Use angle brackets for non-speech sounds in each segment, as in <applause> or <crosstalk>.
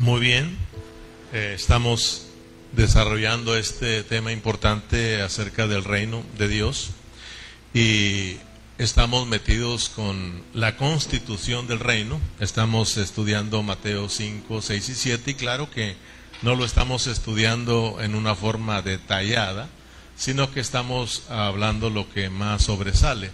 Muy bien, eh, estamos desarrollando este tema importante acerca del reino de Dios y estamos metidos con la constitución del reino, estamos estudiando Mateo 5, 6 y 7 y claro que no lo estamos estudiando en una forma detallada, sino que estamos hablando lo que más sobresale.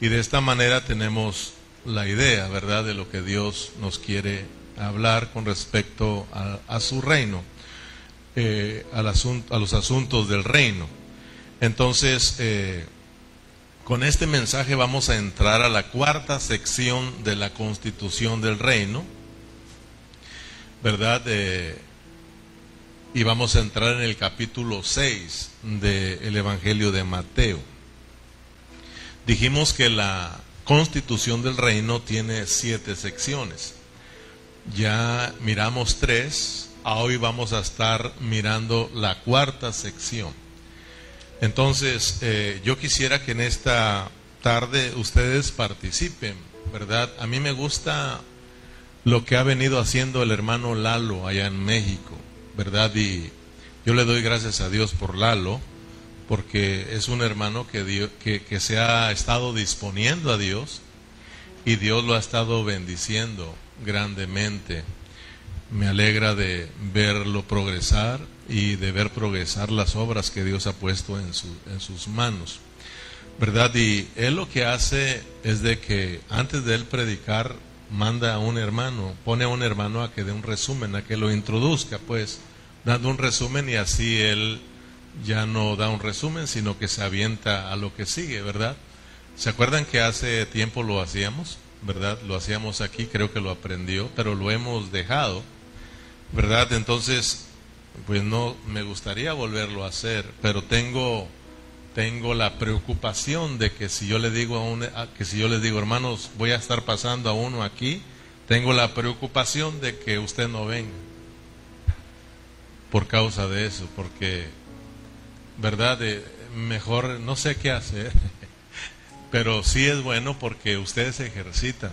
Y de esta manera tenemos la idea, ¿verdad?, de lo que Dios nos quiere hablar con respecto a, su reino, eh, al a los asuntos del reino. Entonces, eh, con este mensaje vamos a entrar a la cuarta sección de la constitución del reino, ¿verdad? y vamos a entrar en el capítulo 6 del Evangelio de Mateo. Dijimos que la constitución del reino tiene siete secciones. Ya miramos tres, hoy vamos a estar mirando la cuarta sección. Entonces, eh, yo quisiera que en esta tarde ustedes participen, ¿verdad? A mí me gusta lo que ha venido haciendo el hermano Lalo allá en México, ¿verdad? Y yo le doy gracias a Dios por Lalo, porque es un hermano que, que, que se ha estado disponiendo a Dios y Dios lo ha estado bendiciendo grandemente. Me alegra de verlo progresar y de ver progresar las obras que Dios ha puesto en, su, en sus manos. ¿Verdad? Y él lo que hace es de que antes de él predicar, manda a un hermano, pone a un hermano a que dé un resumen, a que lo introduzca, pues, dando un resumen y así él ya no da un resumen, sino que se avienta a lo que sigue, ¿verdad? ¿Se acuerdan que hace tiempo lo hacíamos? ¿Verdad? Lo hacíamos aquí, creo que lo aprendió, pero lo hemos dejado, ¿verdad? Entonces, pues no me gustaría volverlo a hacer, pero tengo tengo la preocupación de que si yo le digo a un, que si yo les digo, hermanos, voy a estar pasando a uno aquí, tengo la preocupación de que usted no venga por causa de eso, porque verdad, mejor no sé qué hacer pero sí es bueno porque ustedes se ejercitan,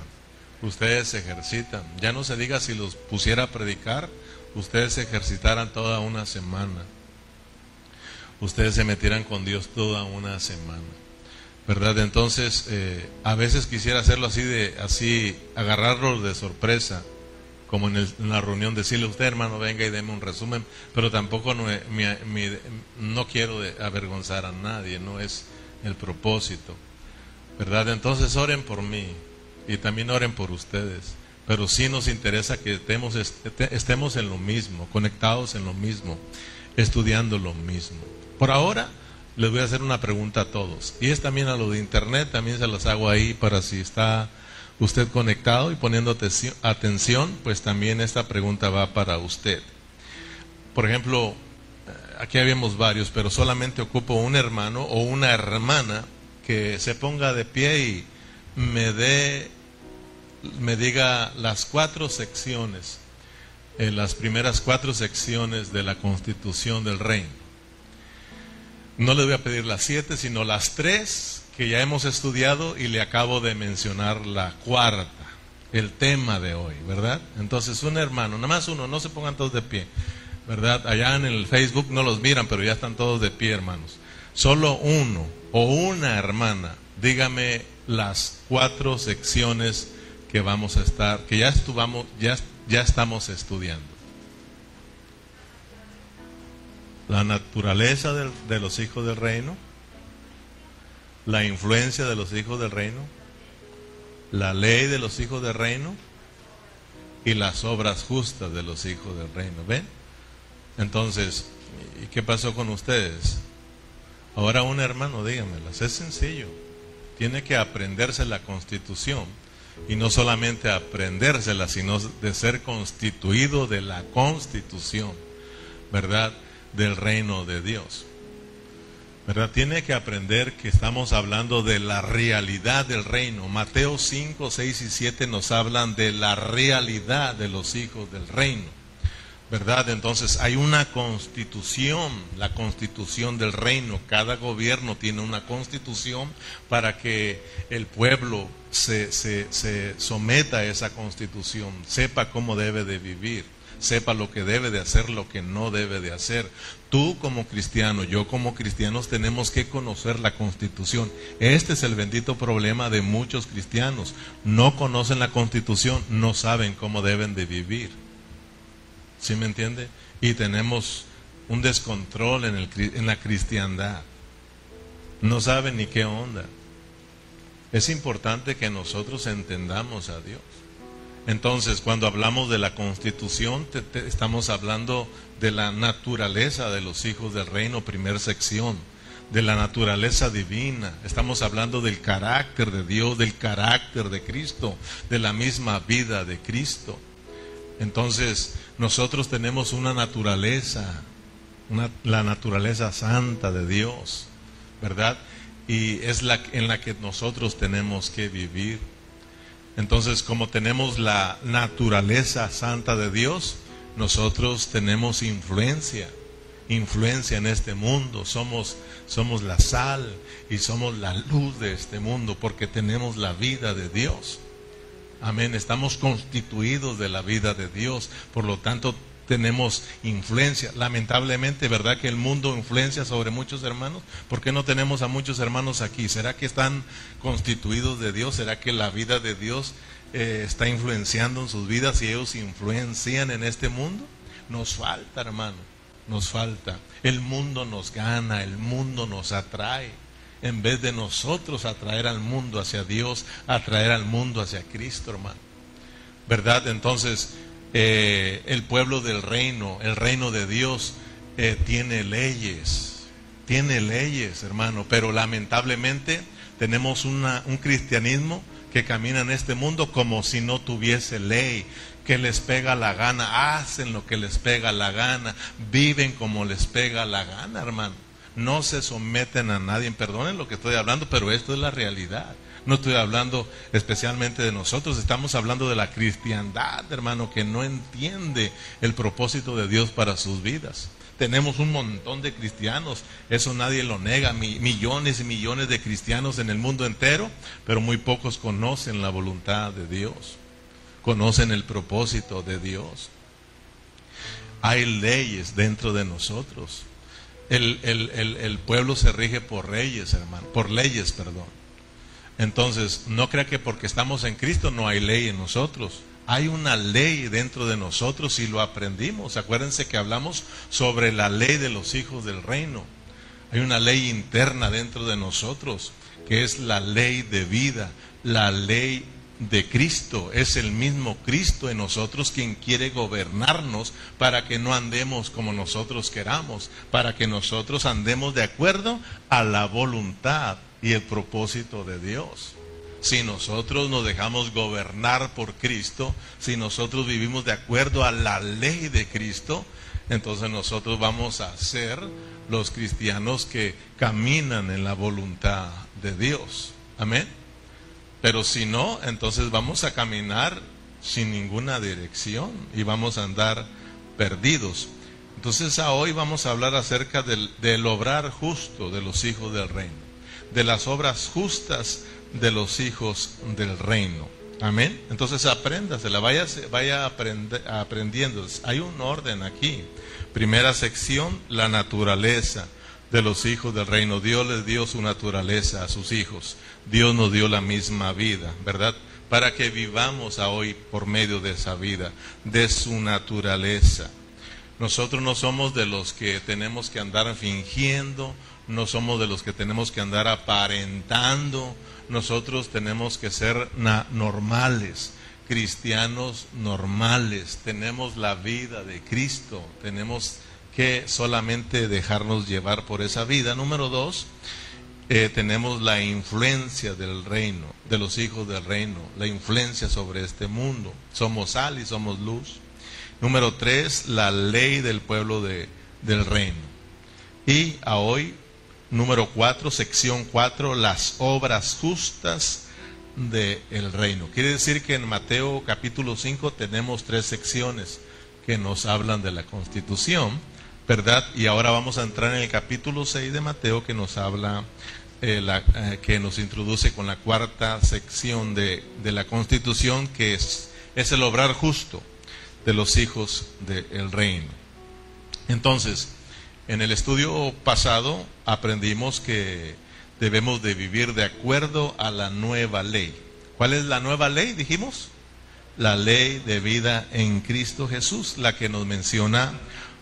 ustedes se ejercitan. Ya no se diga si los pusiera a predicar, ustedes se ejercitaran toda una semana. Ustedes se metieran con Dios toda una semana. ¿Verdad? Entonces, eh, a veces quisiera hacerlo así de, así, agarrarlos de sorpresa, como en, la reunión, decirle a usted, hermano, venga y deme un resumen, pero tampoco no, no quiero avergonzar a nadie, no es el propósito. ¿Verdad? Entonces oren por mí y también oren por ustedes. Pero sí nos interesa que estemos, estemos en lo mismo, conectados en lo mismo, estudiando lo mismo. Por ahora les voy a hacer una pregunta a todos. Y es también a lo de internet, también se las hago ahí para si está usted conectado y poniendo atención, pues también esta pregunta va para usted. Por ejemplo, eh, aquí habíamos varios, pero solamente ocupo un hermano o una hermana que se ponga de pie y me dé, me diga las cuatro secciones, en las primeras cuatro secciones de la constitución del reino. No le voy a pedir las siete, sino las tres que ya hemos estudiado y le acabo de mencionar la cuarta, el tema de hoy, ¿verdad? Entonces, un hermano, nada más uno, no se pongan todos de pie, ¿verdad? Allá en el Facebook no los miran, pero ya están todos de pie, hermanos. Solo uno o una hermana, dígame las cuatro secciones que vamos a estar, que ya, estuvamos, ya, ya estamos estudiando. La naturaleza de los hijos del reino, la influencia de los hijos del reino, la ley de los hijos del reino y las obras justas de los hijos del reino. ¿Ven? Entonces, ¿y qué pasó con ustedes? Ahora un hermano, dígamelas, es sencillo. Tiene que aprenderse la constitución y no solamente aprendérsela, sino de ser constituido de la constitución, ¿verdad? Del reino de Dios. ¿Verdad? Tiene que aprender que estamos hablando de la realidad del reino. Mateo 5, 6 y 7 nos hablan de la realidad de los hijos del reino. ¿Verdad? Entonces hay una constitución, la constitución del reino. Cada gobierno tiene una constitución para que el pueblo se, se, someta a esa constitución, sepa cómo debe de vivir, sepa lo que debe de hacer, lo que no debe de hacer. Tú como cristiano, yo como cristianos tenemos que conocer la constitución. Este es el bendito problema de muchos cristianos. No conocen la constitución, no saben cómo deben de vivir. ¿Sí me entiende? Y tenemos un descontrol en, el, en la cristiandad. No saben ni qué onda. Es importante que nosotros entendamos a Dios. Entonces, cuando hablamos de la constitución, estamos hablando de la naturaleza de los hijos del reino, primera sección, de la naturaleza divina. Estamos hablando del carácter de Dios, del carácter de Cristo, de la misma vida de Cristo. Entonces, nosotros tenemos una naturaleza, la naturaleza santa de Dios, ¿verdad? Y es la en la que nosotros tenemos que vivir. Entonces, como tenemos la naturaleza santa de Dios, nosotros tenemos influencia, influencia en este mundo. Somos, somos la sal y somos la luz de este mundo porque tenemos la vida de Dios. Amén. Estamos constituidos de la vida de Dios. Por lo tanto, tenemos influencia. Lamentablemente, ¿verdad que el mundo influencia sobre muchos hermanos? ¿Por qué no tenemos a muchos hermanos aquí? ¿Será que están constituidos de Dios? ¿Será que la vida de Dios eh, está influenciando en sus vidas y ellos influencian en este mundo? Nos falta, hermano, nos falta. El mundo nos gana, el mundo nos atrae. En vez de nosotros atraer al mundo hacia Dios, atraer al mundo hacia Cristo, hermano. ¿Verdad? Entonces, eh, el pueblo del reino, el reino de Dios, eh, tiene leyes, tiene leyes, hermano, pero lamentablemente tenemos un cristianismo que camina en este mundo como si no tuviese ley, que les pega la gana, hacen lo que les pega la gana, viven como les pega la gana, hermano. No se someten a nadie, perdonen lo que estoy hablando, pero esto es la realidad. No estoy hablando especialmente de nosotros, estamos hablando de la cristiandad, hermano, que no entiende el propósito de Dios para sus vidas. Tenemos un montón de cristianos, eso nadie lo nega, millones y millones de cristianos en el mundo entero, pero muy pocos conocen la voluntad de Dios, conocen el propósito de Dios. Hay leyes dentro de nosotros. El, el pueblo se rige por reyes, hermano, por leyes, perdón. Entonces, no crea que porque estamos en Cristo no hay ley en nosotros. Hay una ley dentro de nosotros y lo aprendimos. Acuérdense que hablamos sobre la ley de los hijos del reino. Hay una ley interna dentro de nosotros que es la ley de vida, la ley de Cristo. Es el mismo Cristo en nosotros quien quiere gobernarnos para que no andemos como nosotros queramos, para que nosotros andemos de acuerdo a la voluntad y el propósito de Dios. Si nosotros nos dejamos gobernar por Cristo, si nosotros vivimos de acuerdo a la ley de Cristo, entonces nosotros vamos a ser los cristianos que caminan en la voluntad de Dios. Amén. Pero si no, entonces vamos a caminar sin ninguna dirección y vamos a andar perdidos. Entonces hoy vamos a hablar acerca del, del obrar justo de los hijos del reino de las obras justas de los hijos del reino. Amén. Entonces apréndasela, vaya, vaya aprendiendo. Hay un orden aquí. Primera sección, la naturaleza de los hijos del reino. Dios les dio su naturaleza a sus hijos. Dios nos dio la misma vida, ¿verdad? Para que vivamos a hoy por medio de esa vida, de su naturaleza. Nosotros no somos de los que tenemos que andar fingiendo, no somos de los que tenemos que andar aparentando, nosotros tenemos que ser normales, cristianos normales, tenemos la vida de Cristo, tenemos que solamente dejarnos llevar por esa vida. Número dos, eh, tenemos la influencia del reino, de los hijos del reino, la influencia sobre este mundo. Somos sal y somos luz. Número tres, la ley del pueblo de, del reino. Y a hoy número 4, sección 4, las obras justas del reino. Quiere decir que en Mateo capítulo 5 tenemos tres secciones que nos hablan de la constitución, ¿verdad? Y ahora vamos a entrar en el capítulo 6 de Mateo que nos habla, eh, eh, que nos introduce con la cuarta sección de, de la constitución que es, es el obrar justo. de los hijos del reino. Entonces, en el estudio pasado aprendimos que debemos de vivir de acuerdo a la nueva ley. ¿Cuál es la nueva ley? Dijimos. La ley de vida en Cristo Jesús, la que nos menciona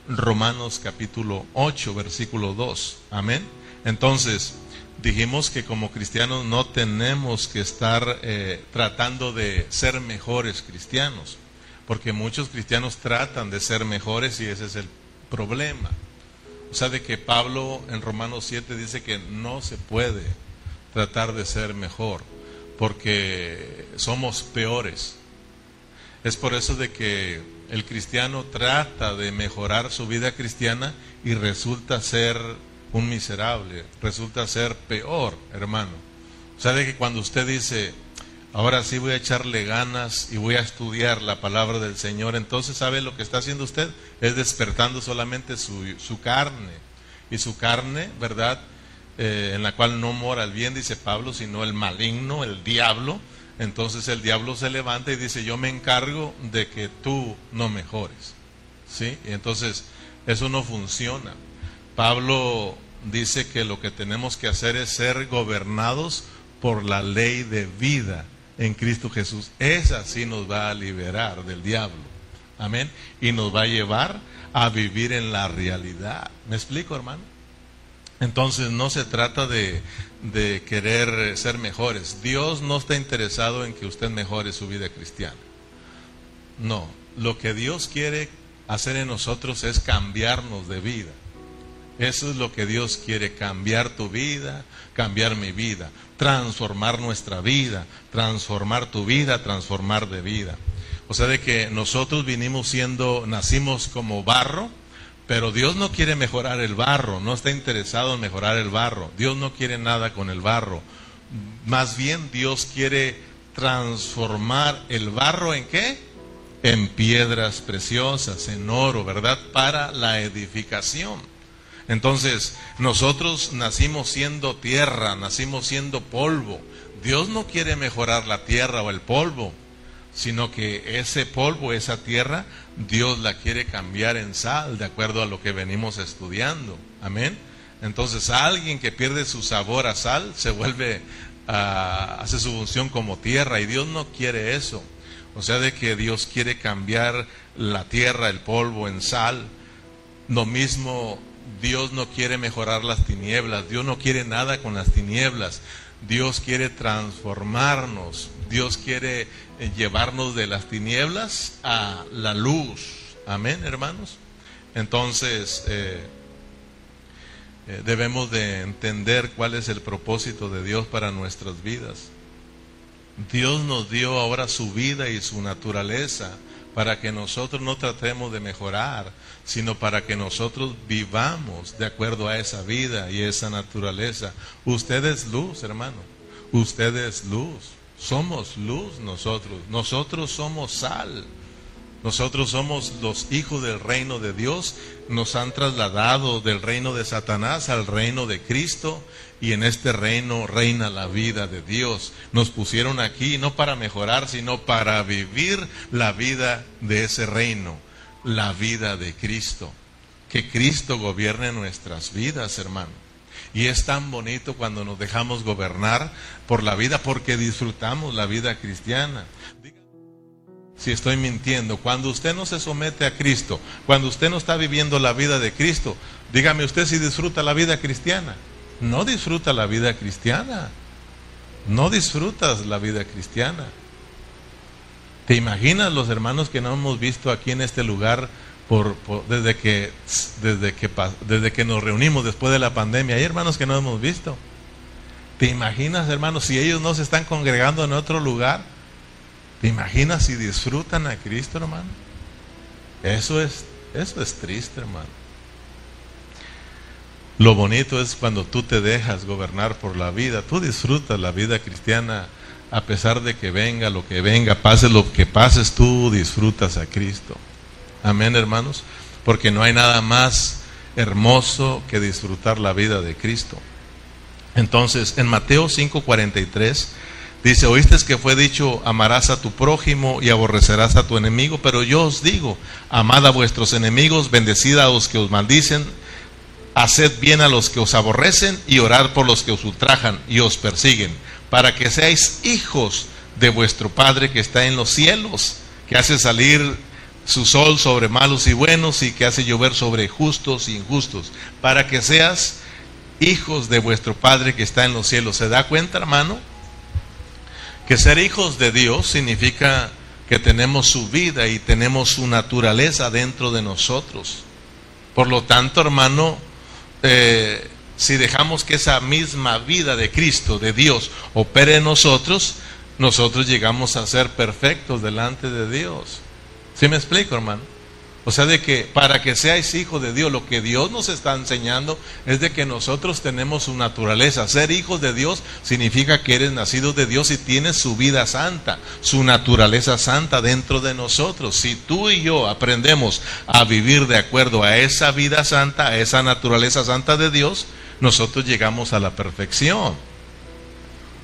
Romanos capítulo 8, versículo 2. Amén. Entonces, dijimos que como cristianos no tenemos que estar eh, tratando de ser mejores cristianos, porque muchos cristianos tratan de ser mejores y ese es el problema. O sea, de que Pablo en Romanos 7 dice que no se puede tratar de ser mejor, porque somos peores. Es por eso de que el cristiano trata de mejorar su vida cristiana y resulta ser un miserable, resulta ser peor, hermano. O sea, de que cuando usted dice, ahora sí voy a echarle ganas y voy a estudiar la palabra del Señor, entonces sabe lo que está haciendo usted, es despertando solamente su, su carne. Y su carne, ¿verdad? Eh, en la cual no mora el bien, dice Pablo, sino el maligno, el diablo. Entonces el diablo se levanta y dice, yo me encargo de que tú no mejores. ¿Sí? Y entonces eso no funciona. Pablo dice que lo que tenemos que hacer es ser gobernados por la ley de vida en Cristo Jesús. Esa sí nos va a liberar del diablo. Amén. Y nos va a llevar a vivir en la realidad. ¿Me explico, hermano? Entonces no se trata de, de, querer ser mejores. Dios no está interesado en que usted mejore su vida cristiana. No, lo que Dios quiere hacer en nosotros es cambiarnos de vida. Eso es lo que Dios quiere, cambiar tu vida, cambiar mi vida, transformar nuestra vida, transformar tu vida, transformar de vida. O sea, de que nosotros vinimos siendo, nacimos como barro, pero Dios no quiere mejorar el barro, no está interesado en mejorar el barro. Dios no quiere nada con el barro. Más bien Dios quiere transformar el barro en qué? En piedras preciosas, en oro, ¿verdad? Para la edificación. Entonces, nosotros nacimos siendo tierra, nacimos siendo polvo. Dios no quiere mejorar la tierra o el polvo, sino que ese polvo, esa tierra, Dios la quiere cambiar en sal, de acuerdo a lo que venimos estudiando. Amén. Entonces, alguien que pierde su sabor a sal se vuelve, a, hace su función como tierra, y Dios no quiere eso. O sea, de que Dios quiere cambiar la tierra, el polvo en sal. Lo mismo Dios no quiere mejorar las tinieblas, Dios no quiere nada con las tinieblas, Dios quiere transformarnos, Dios quiere eh, llevarnos de las tinieblas a la luz. Amén, hermanos. Entonces, eh, eh, debemos de entender cuál es el propósito de Dios para nuestras vidas. Dios nos dio ahora su vida y su naturaleza para que nosotros no tratemos de mejorar, sino para que nosotros vivamos de acuerdo a esa vida y esa naturaleza. Usted es luz, hermano. Usted es luz. Somos luz nosotros. Nosotros somos sal. Nosotros somos los hijos del reino de Dios. Nos han trasladado del reino de Satanás al reino de Cristo y en este reino reina la vida de Dios. Nos pusieron aquí no para mejorar, sino para vivir la vida de ese reino la vida de Cristo. Que Cristo gobierne nuestras vidas, hermano. Y es tan bonito cuando nos dejamos gobernar por la vida porque disfrutamos la vida cristiana. Si estoy mintiendo, cuando usted no se somete a Cristo, cuando usted no está viviendo la vida de Cristo, dígame usted si disfruta la vida cristiana. No disfruta la vida cristiana. No disfrutas la vida cristiana. ¿Te imaginas los hermanos que no hemos visto aquí en este lugar desde, que, desde, que, desde que nos reunimos después de la pandemia? Hay hermanos que no hemos visto. ¿Te imaginas, hermanos, si ellos no se están congregando en otro lugar? ¿Te imaginas si disfrutan a Cristo, hermano? Eso es, eso es triste, hermano. Lo bonito es cuando tú te dejas gobernar por la vida, tú disfrutas la vida cristiana a pesar de que venga lo que venga, pase lo que pases, tú disfrutas a Cristo. Amén, hermanos, porque no hay nada más hermoso que disfrutar la vida de Cristo. Entonces, en Mateo 5:43 Dice, oíste que fue dicho, amarás a tu prójimo y aborrecerás a tu enemigo, pero yo os digo, amad a vuestros enemigos, bendecid a los que os maldicen, haced bien a los que os aborrecen y orad por los que os ultrajan y os persiguen, para que seáis hijos de vuestro Padre que está en los cielos, que hace salir su sol sobre malos y buenos y que hace llover sobre justos e injustos, para que seas hijos de vuestro Padre que está en los cielos. ¿Se da cuenta, hermano? Que ser hijos de Dios significa que tenemos su vida y tenemos su naturaleza dentro de nosotros. Por lo tanto, hermano, eh, si dejamos que esa misma vida de Cristo, de Dios, opere en nosotros, nosotros llegamos a ser perfectos delante de Dios. ¿Sí me explico, hermano? O sea, de que para que seáis hijos de Dios, lo que Dios nos está enseñando es de que nosotros tenemos su naturaleza. Ser hijos de Dios significa que eres nacido de Dios y tienes su vida santa, su naturaleza santa dentro de nosotros. Si tú y yo aprendemos a vivir de acuerdo a esa vida santa, a esa naturaleza santa de Dios, nosotros llegamos a la perfección.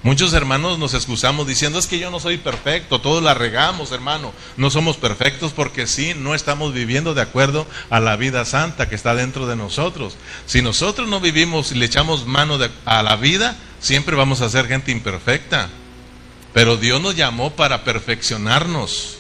Muchos hermanos nos excusamos diciendo es que yo no soy perfecto, todos la regamos, hermano. No somos perfectos porque sí, no estamos viviendo de acuerdo a la vida santa que está dentro de nosotros. Si nosotros no vivimos y le echamos mano a la vida, siempre vamos a ser gente imperfecta. Pero Dios nos llamó para perfeccionarnos.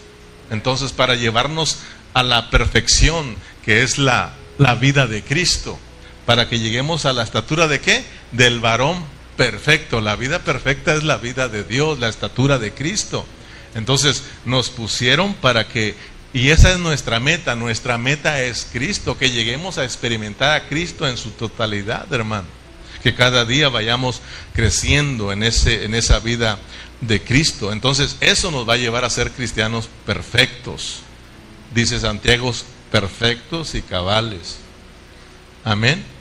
Entonces, para llevarnos a la perfección, que es la, la vida de Cristo. Para que lleguemos a la estatura de qué? Del varón perfecto. La vida perfecta es la vida de Dios, la estatura de Cristo. Entonces nos pusieron para que, y esa es nuestra meta, nuestra meta es Cristo, que lleguemos a experimentar a Cristo en su totalidad, hermano. Que cada día vayamos creciendo en, ese, en esa vida de Cristo. Entonces eso nos va a llevar a ser cristianos perfectos. Dice Santiago, perfectos y cabales. Amén.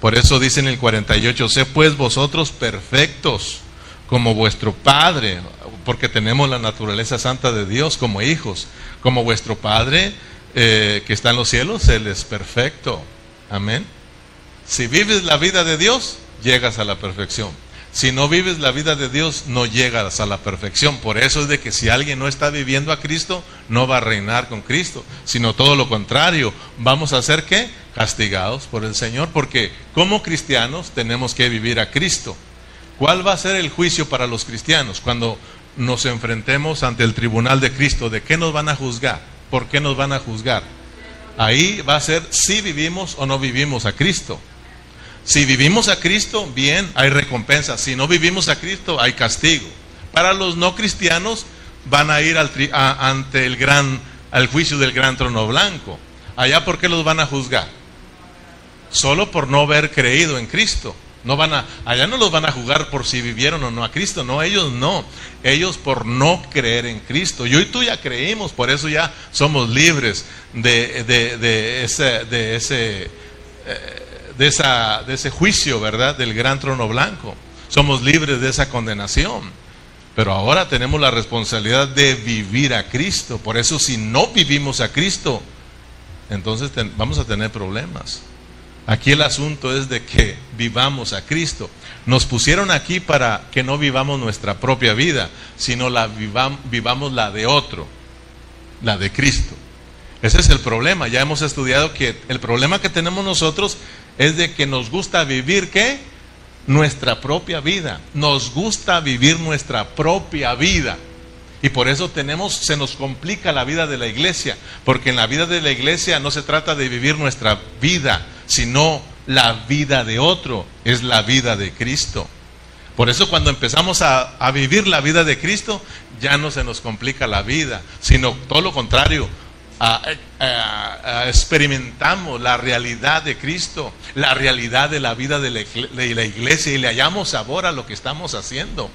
Por eso dice en el 48, sé pues vosotros perfectos como vuestro Padre, porque tenemos la naturaleza santa de Dios como hijos, como vuestro Padre eh, que está en los cielos, Él es perfecto. Amén. Si vives la vida de Dios, llegas a la perfección. Si no vives la vida de Dios, no llegas a la perfección. Por eso es de que si alguien no está viviendo a Cristo, no va a reinar con Cristo, sino todo lo contrario. Vamos a ser qué? Castigados por el Señor, porque como cristianos tenemos que vivir a Cristo. ¿Cuál va a ser el juicio para los cristianos cuando nos enfrentemos ante el tribunal de Cristo? ¿De qué nos van a juzgar? ¿Por qué nos van a juzgar? Ahí va a ser si vivimos o no vivimos a Cristo. Si vivimos a Cristo, bien, hay recompensa. Si no vivimos a Cristo, hay castigo. Para los no cristianos, van a ir ante el gran, al juicio del gran trono blanco. Allá, ¿por qué los van a juzgar? Solo por no haber creído en Cristo. No van a, allá no los van a juzgar por si vivieron o no a Cristo. No, ellos no. Ellos por no creer en Cristo. Yo y tú ya creímos, por eso ya somos libres de, de, ese, de ese eh, de, esa, de ese juicio, ¿verdad? Del gran trono blanco. Somos libres de esa condenación. Pero ahora tenemos la responsabilidad de vivir a Cristo. Por eso si no vivimos a Cristo, entonces vamos a tener problemas. Aquí el asunto es de que vivamos a Cristo. Nos pusieron aquí para que no vivamos nuestra propia vida, sino la vivamos la de otro, la de Cristo. Ese es el problema. Ya hemos estudiado que el problema que tenemos nosotros es de que nos gusta vivir qué? Nuestra propia vida. Nos gusta vivir nuestra propia vida. Y por eso tenemos, se nos complica la vida de la iglesia, porque en la vida de la iglesia no se trata de vivir nuestra vida, sino la vida de otro, es la vida de Cristo. Por eso cuando empezamos a, a vivir la vida de Cristo, ya no se nos complica la vida, sino todo lo contrario, experimentamos la realidad de Cristo, la realidad de la vida de la, iglesia y le hallamos sabor a lo que estamos haciendo.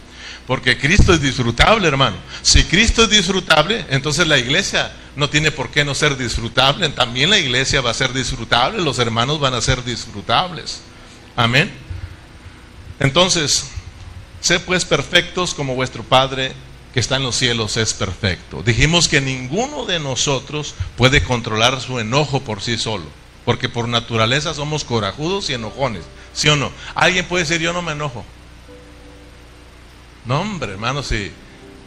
Porque Cristo es disfrutable, hermano. Si Cristo es disfrutable, entonces la iglesia no tiene por qué no ser disfrutable. También la iglesia va a ser disfrutable, los hermanos van a ser disfrutables. Amén. Entonces, sé pues perfectos como vuestro Padre que está en los cielos es perfecto. Dijimos que ninguno de nosotros puede controlar su enojo por sí solo, porque por naturaleza somos corajudos y enojones, ¿sí o no? Alguien puede decir yo no me enojo. No, hombre, hermano, si,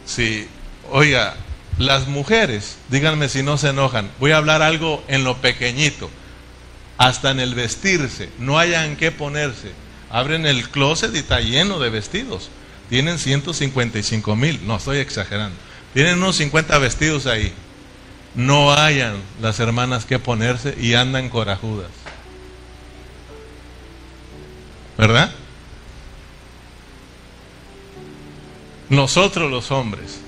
si, oiga, las mujeres, díganme si no se enojan, voy a hablar algo en lo pequeñito, hasta en el vestirse, no hayan que ponerse. Abren el closet y está lleno de vestidos. Tienen 155 mil, no estoy exagerando. Tienen unos 50 vestidos ahí. No hayan las hermanas que ponerse y andan corajudas. ¿Verdad? Nosotros los hombres.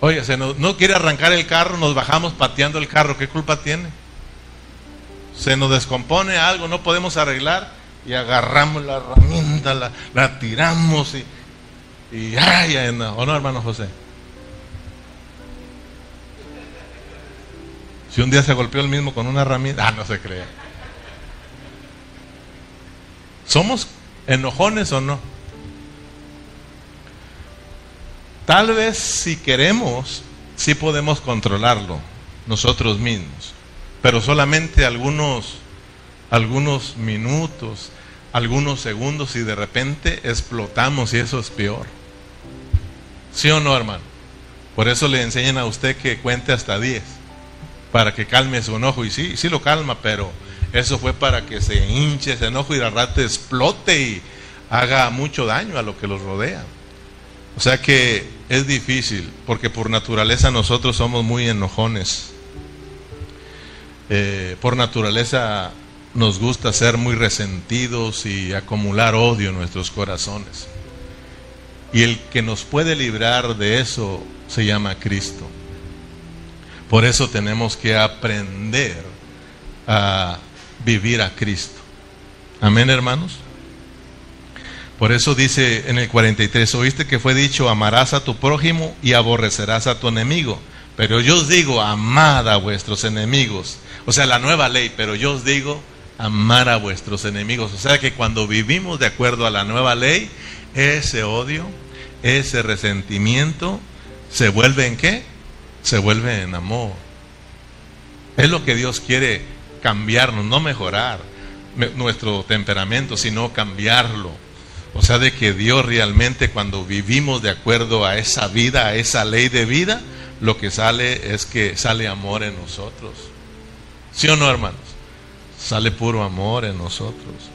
Oye, se no quiere arrancar el carro, nos bajamos pateando el carro. ¿Qué culpa tiene? Se nos descompone algo, no podemos arreglar y agarramos la herramienta, la, tiramos y, y ay, ¿o no, hermano José? Si un día se golpeó el mismo con una herramienta, ah, no se cree. ¿Somos enojones o no? Tal vez si queremos, sí podemos controlarlo nosotros mismos, pero solamente algunos, algunos minutos, algunos segundos y de repente explotamos y eso es peor. ¿Sí o no, hermano? Por eso le enseñan a usted que cuente hasta 10, para que calme su enojo. Y sí, sí lo calma, pero eso fue para que se hinche ese enojo y al rato explote y haga mucho daño a lo que los rodea. O sea que es difícil, porque por naturaleza nosotros somos muy enojones. Eh, por naturaleza nos gusta ser muy resentidos y acumular odio en nuestros corazones. Y el que nos puede librar de eso se llama Cristo. Por eso tenemos que aprender a vivir a Cristo. Amén, hermanos. Por eso dice en el 43, oíste que fue dicho, amarás a tu prójimo y aborrecerás a tu enemigo. Pero yo os digo, amad a vuestros enemigos. O sea, la nueva ley, pero yo os digo, amar a vuestros enemigos. O sea que cuando vivimos de acuerdo a la nueva ley, ese odio, ese resentimiento, se vuelve en qué? Se vuelve en amor. Es lo que Dios quiere cambiarnos, no mejorar nuestro temperamento, sino cambiarlo o sea, de que Dios realmente cuando vivimos de acuerdo a esa vida, a esa ley de vida, lo que sale es que sale amor en nosotros. ¿Sí o no, hermanos? Sale puro amor en nosotros.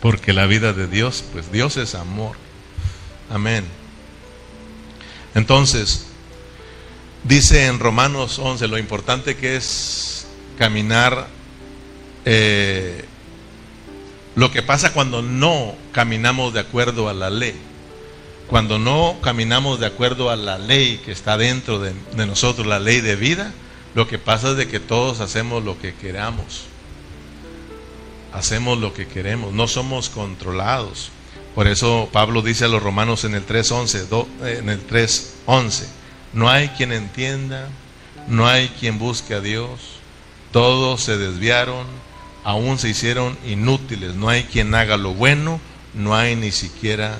Porque la vida de Dios, pues Dios es amor. Amén. Entonces, dice en Romanos 11 lo importante que es caminar eh, lo que pasa cuando no caminamos de acuerdo a la ley, cuando no caminamos de acuerdo a la ley que está dentro de, nosotros, la ley de vida, lo que pasa es de que todos hacemos lo que queramos. Hacemos lo que queremos, no somos controlados. Por eso Pablo dice a los romanos en el 3.11, en el 3.11, no hay quien entienda, no hay quien busque a Dios, todos se desviaron, aún se hicieron inútiles. No hay quien haga lo bueno, no hay ni siquiera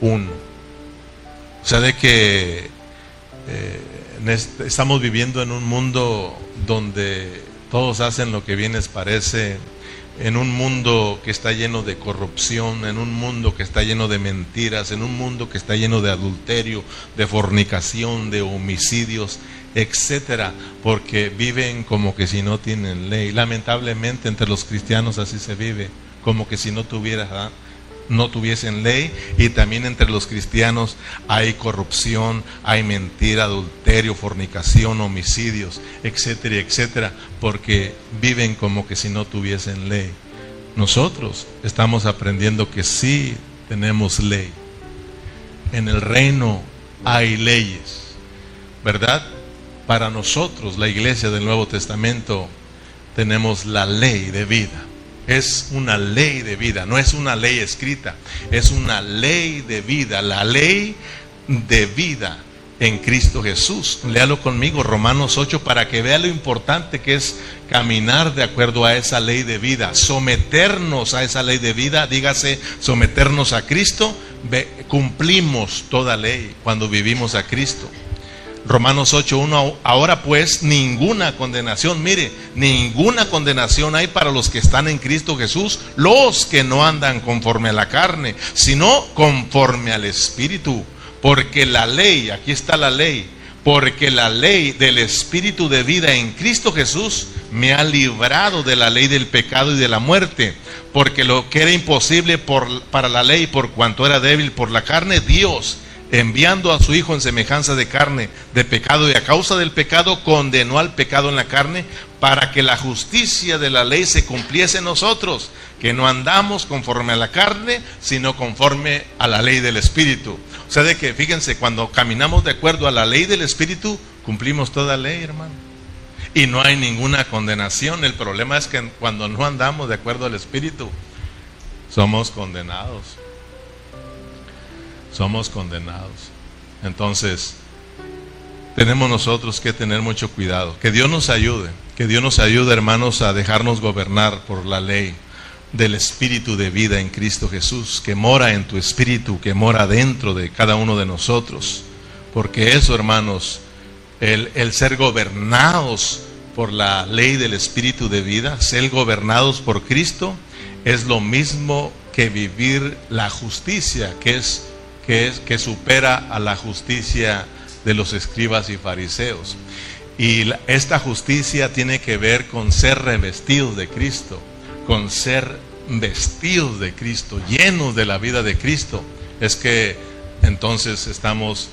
uno. O sea, de que eh, estamos viviendo en un mundo donde todos hacen lo que bien les parece, en un mundo que está lleno de corrupción, en un mundo que está lleno de mentiras, en un mundo que está lleno de adulterio, de fornicación, de homicidios, etcétera, porque viven como que si no tienen ley. Lamentablemente entre los cristianos así se vive, como que si no tuviera no tuviesen ley y también entre los cristianos hay corrupción, hay mentira, adulterio, fornicación, homicidios, etcétera, etcétera, porque viven como que si no tuviesen ley. Nosotros estamos aprendiendo que sí tenemos ley. En el reino hay leyes, ¿verdad? Para nosotros, la iglesia del Nuevo Testamento, tenemos la ley de vida. Es una ley de vida, no es una ley escrita, es una ley de vida, la ley de vida en Cristo Jesús. Léalo conmigo, Romanos 8, para que vea lo importante que es caminar de acuerdo a esa ley de vida, someternos a esa ley de vida, dígase, someternos a Cristo, cumplimos toda ley cuando vivimos a Cristo. Romanos 8.1, ahora pues ninguna condenación, mire, ninguna condenación hay para los que están en Cristo Jesús, los que no andan conforme a la carne, sino conforme al Espíritu. Porque la ley, aquí está la ley, porque la ley del Espíritu de vida en Cristo Jesús me ha librado de la ley del pecado y de la muerte. Porque lo que era imposible para la ley, por cuanto era débil por la carne, Dios enviando a su Hijo en semejanza de carne, de pecado, y a causa del pecado condenó al pecado en la carne, para que la justicia de la ley se cumpliese en nosotros, que no andamos conforme a la carne, sino conforme a la ley del Espíritu. O sea, de que, fíjense, cuando caminamos de acuerdo a la ley del Espíritu, cumplimos toda ley, hermano. Y no hay ninguna condenación. El problema es que cuando no andamos de acuerdo al Espíritu, somos condenados somos condenados. Entonces, tenemos nosotros que tener mucho cuidado. Que Dios nos ayude, que Dios nos ayude, hermanos, a dejarnos gobernar por la ley del Espíritu de vida en Cristo Jesús, que mora en tu Espíritu, que mora dentro de cada uno de nosotros. Porque eso, hermanos, el, el ser gobernados por la ley del Espíritu de vida, ser gobernados por Cristo, es lo mismo que vivir la justicia, que es que, es, que supera a la justicia de los escribas y fariseos. Y esta justicia tiene que ver con ser revestidos de Cristo, con ser vestidos de Cristo, llenos de la vida de Cristo. Es que entonces estamos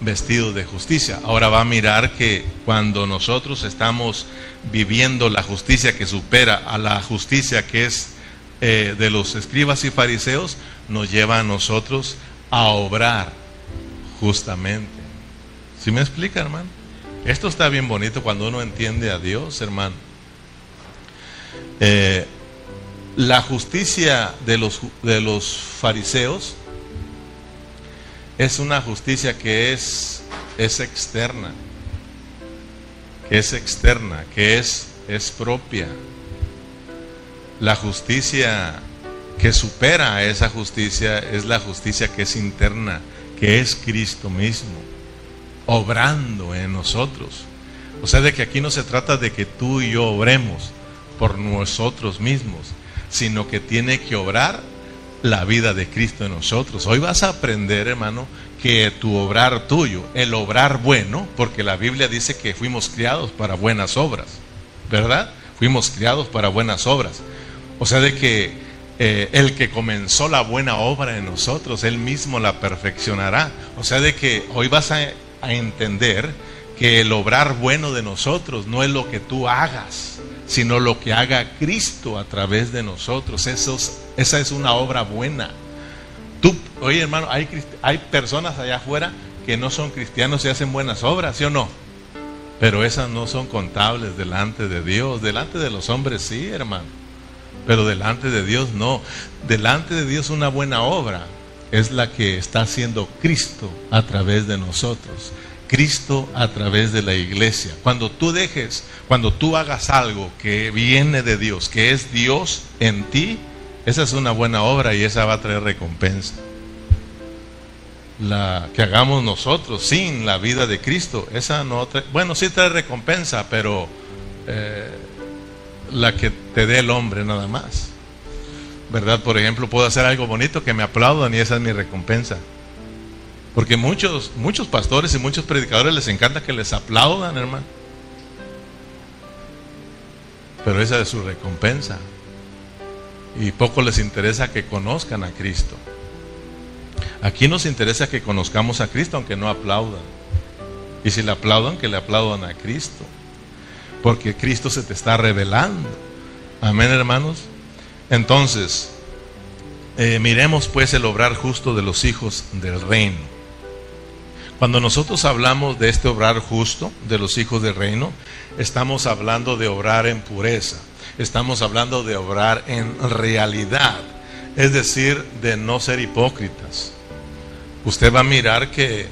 vestidos de justicia. Ahora va a mirar que cuando nosotros estamos viviendo la justicia que supera a la justicia que es eh, de los escribas y fariseos, nos lleva a nosotros a obrar justamente. ¿Sí me explica, hermano? Esto está bien bonito cuando uno entiende a Dios, hermano. Eh, la justicia de los, de los fariseos es una justicia que es, es externa, que es externa, que es, es propia. La justicia que supera esa justicia es la justicia que es interna, que es Cristo mismo, obrando en nosotros. O sea, de que aquí no se trata de que tú y yo obremos por nosotros mismos, sino que tiene que obrar la vida de Cristo en nosotros. Hoy vas a aprender, hermano, que tu obrar tuyo, el obrar bueno, porque la Biblia dice que fuimos criados para buenas obras, ¿verdad? Fuimos criados para buenas obras. O sea, de que eh, el que comenzó la buena obra en nosotros, Él mismo la perfeccionará. O sea, de que hoy vas a, entender que el obrar bueno de nosotros no es lo que tú hagas, sino lo que haga Cristo a través de nosotros. Eso esa es una obra buena. Tú, oye hermano, hay, hay personas allá afuera que no son cristianos y hacen buenas obras, ¿sí o no? Pero esas no son contables delante de Dios, delante de los hombres sí, hermano pero delante de Dios no. Delante de Dios una buena obra es la que está haciendo Cristo a través de nosotros. Cristo a través de la iglesia. Cuando tú dejes, cuando tú hagas algo que viene de Dios, que es Dios en ti, esa es una buena obra y esa va a traer recompensa. La que hagamos nosotros sin la vida de Cristo, esa no trae, bueno, sí trae recompensa, pero eh, la que te dé el hombre nada más. ¿Verdad? Por ejemplo, puedo hacer algo bonito que me aplaudan y esa es mi recompensa. Porque muchos, muchos pastores y muchos predicadores les encanta que les aplaudan, hermano. Pero esa es su recompensa. Y poco les interesa que conozcan a Cristo. Aquí nos interesa que conozcamos a Cristo aunque no aplaudan. Y si le aplaudan, que le aplaudan a Cristo porque Cristo se te está revelando. Amén, hermanos. Entonces, eh, miremos pues el obrar justo de los hijos del reino. Cuando nosotros hablamos de este obrar justo de los hijos del reino, estamos hablando de obrar en pureza, estamos hablando de obrar en realidad, es decir, de no ser hipócritas. Usted va a mirar que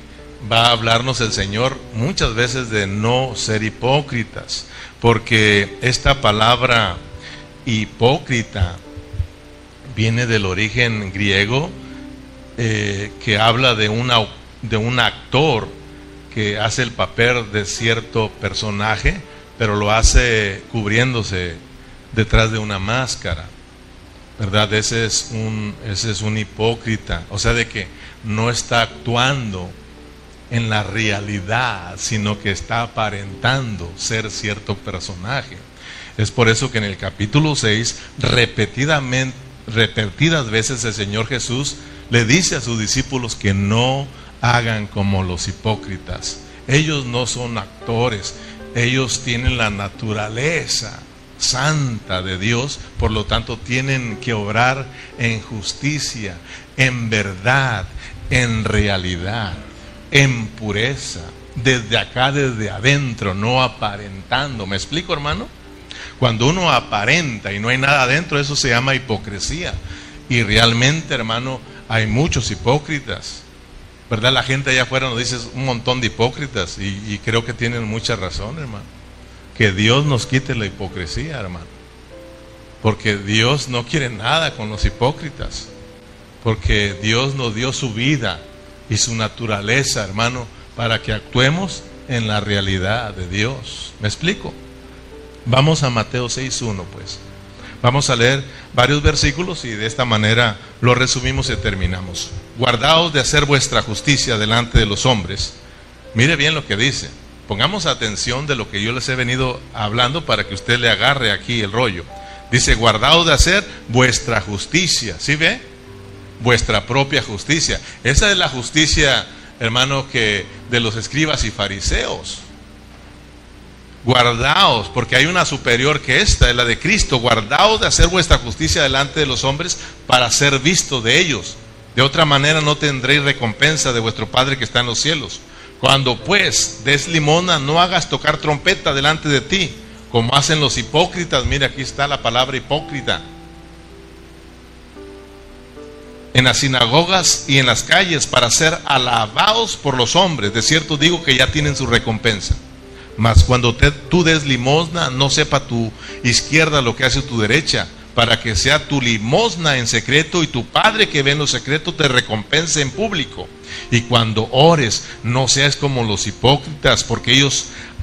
va a hablarnos el Señor muchas veces de no ser hipócritas, porque esta palabra hipócrita viene del origen griego eh, que habla de, de un actor que hace el papel de cierto personaje, pero lo hace cubriéndose detrás de una máscara. ¿Verdad? Ese es un, ese es un hipócrita. O sea, de que no está actuando en la realidad, sino que está aparentando ser cierto personaje. Es por eso que en el capítulo 6, repetidamente, repetidas veces el Señor Jesús le dice a sus discípulos que no hagan como los hipócritas. Ellos no son actores, ellos tienen la naturaleza santa de Dios, por lo tanto tienen que obrar en justicia, en verdad, en realidad, en pureza, desde acá, desde adentro, no aparentando. ¿Me explico, hermano? Cuando uno aparenta y no hay nada adentro, eso se llama hipocresía. Y realmente, hermano, hay muchos hipócritas. ¿Verdad? La gente allá afuera nos dice un montón de hipócritas y, y creo que tienen mucha razón, hermano. Que Dios nos quite la hipocresía, hermano. Porque Dios no quiere nada con los hipócritas. Porque Dios nos dio su vida y su naturaleza, hermano, para que actuemos en la realidad de Dios. ¿Me explico? Vamos a Mateo 6.1, pues. Vamos a leer varios versículos y de esta manera lo resumimos y terminamos. Guardaos de hacer vuestra justicia delante de los hombres. Mire bien lo que dice. Pongamos atención de lo que yo les he venido hablando para que usted le agarre aquí el rollo. Dice, guardaos de hacer vuestra justicia. ¿Sí ve? Vuestra propia justicia. Esa es la justicia, hermano, que de los escribas y fariseos. Guardaos, porque hay una superior que esta, es la de Cristo. Guardaos de hacer vuestra justicia delante de los hombres para ser visto de ellos. De otra manera no tendréis recompensa de vuestro Padre que está en los cielos. Cuando pues des limona, no hagas tocar trompeta delante de ti, como hacen los hipócritas. Mira, aquí está la palabra hipócrita. En las sinagogas y en las calles para ser alabados por los hombres. De cierto digo que ya tienen su recompensa. Mas cuando te, tú des limosna, no sepa tu izquierda lo que hace tu derecha, para que sea tu limosna en secreto y tu Padre que ve en lo secreto te recompense en público. Y cuando ores, no seas como los hipócritas, porque ellos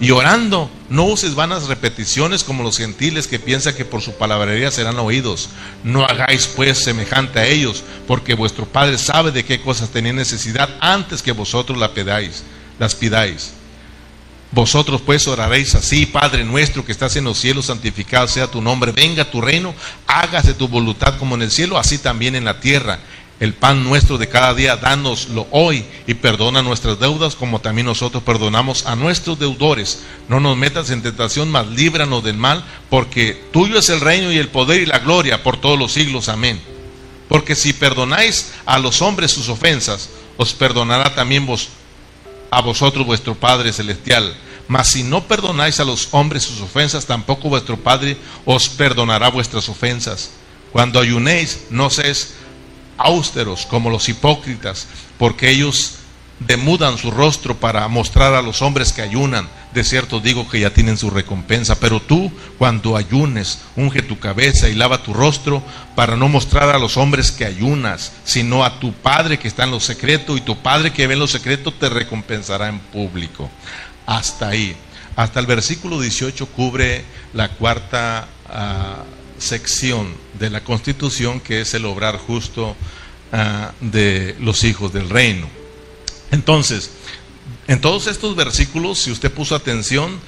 Y orando, no uses vanas repeticiones como los gentiles que piensan que por su palabrería serán oídos. No hagáis pues semejante a ellos, porque vuestro Padre sabe de qué cosas tenéis necesidad antes que vosotros la pedáis, las pidáis. Vosotros pues oraréis así, Padre nuestro que estás en los cielos, santificado sea tu nombre, venga tu reino, hágase tu voluntad como en el cielo, así también en la tierra. El pan nuestro de cada día, dánoslo hoy y perdona nuestras deudas como también nosotros perdonamos a nuestros deudores. No nos metas en tentación, mas líbranos del mal, porque tuyo es el reino y el poder y la gloria por todos los siglos. Amén. Porque si perdonáis a los hombres sus ofensas, os perdonará también vos, a vosotros vuestro Padre Celestial. Mas si no perdonáis a los hombres sus ofensas, tampoco vuestro Padre os perdonará vuestras ofensas. Cuando ayunéis, no seáis austeros como los hipócritas, porque ellos demudan su rostro para mostrar a los hombres que ayunan. De cierto digo que ya tienen su recompensa, pero tú cuando ayunes, unge tu cabeza y lava tu rostro para no mostrar a los hombres que ayunas, sino a tu Padre que está en lo secreto y tu Padre que ve en lo secreto te recompensará en público. Hasta ahí. Hasta el versículo 18 cubre la cuarta uh, sección de la Constitución que es el obrar justo uh, de los hijos del reino. Entonces, en todos estos versículos, si usted puso atención,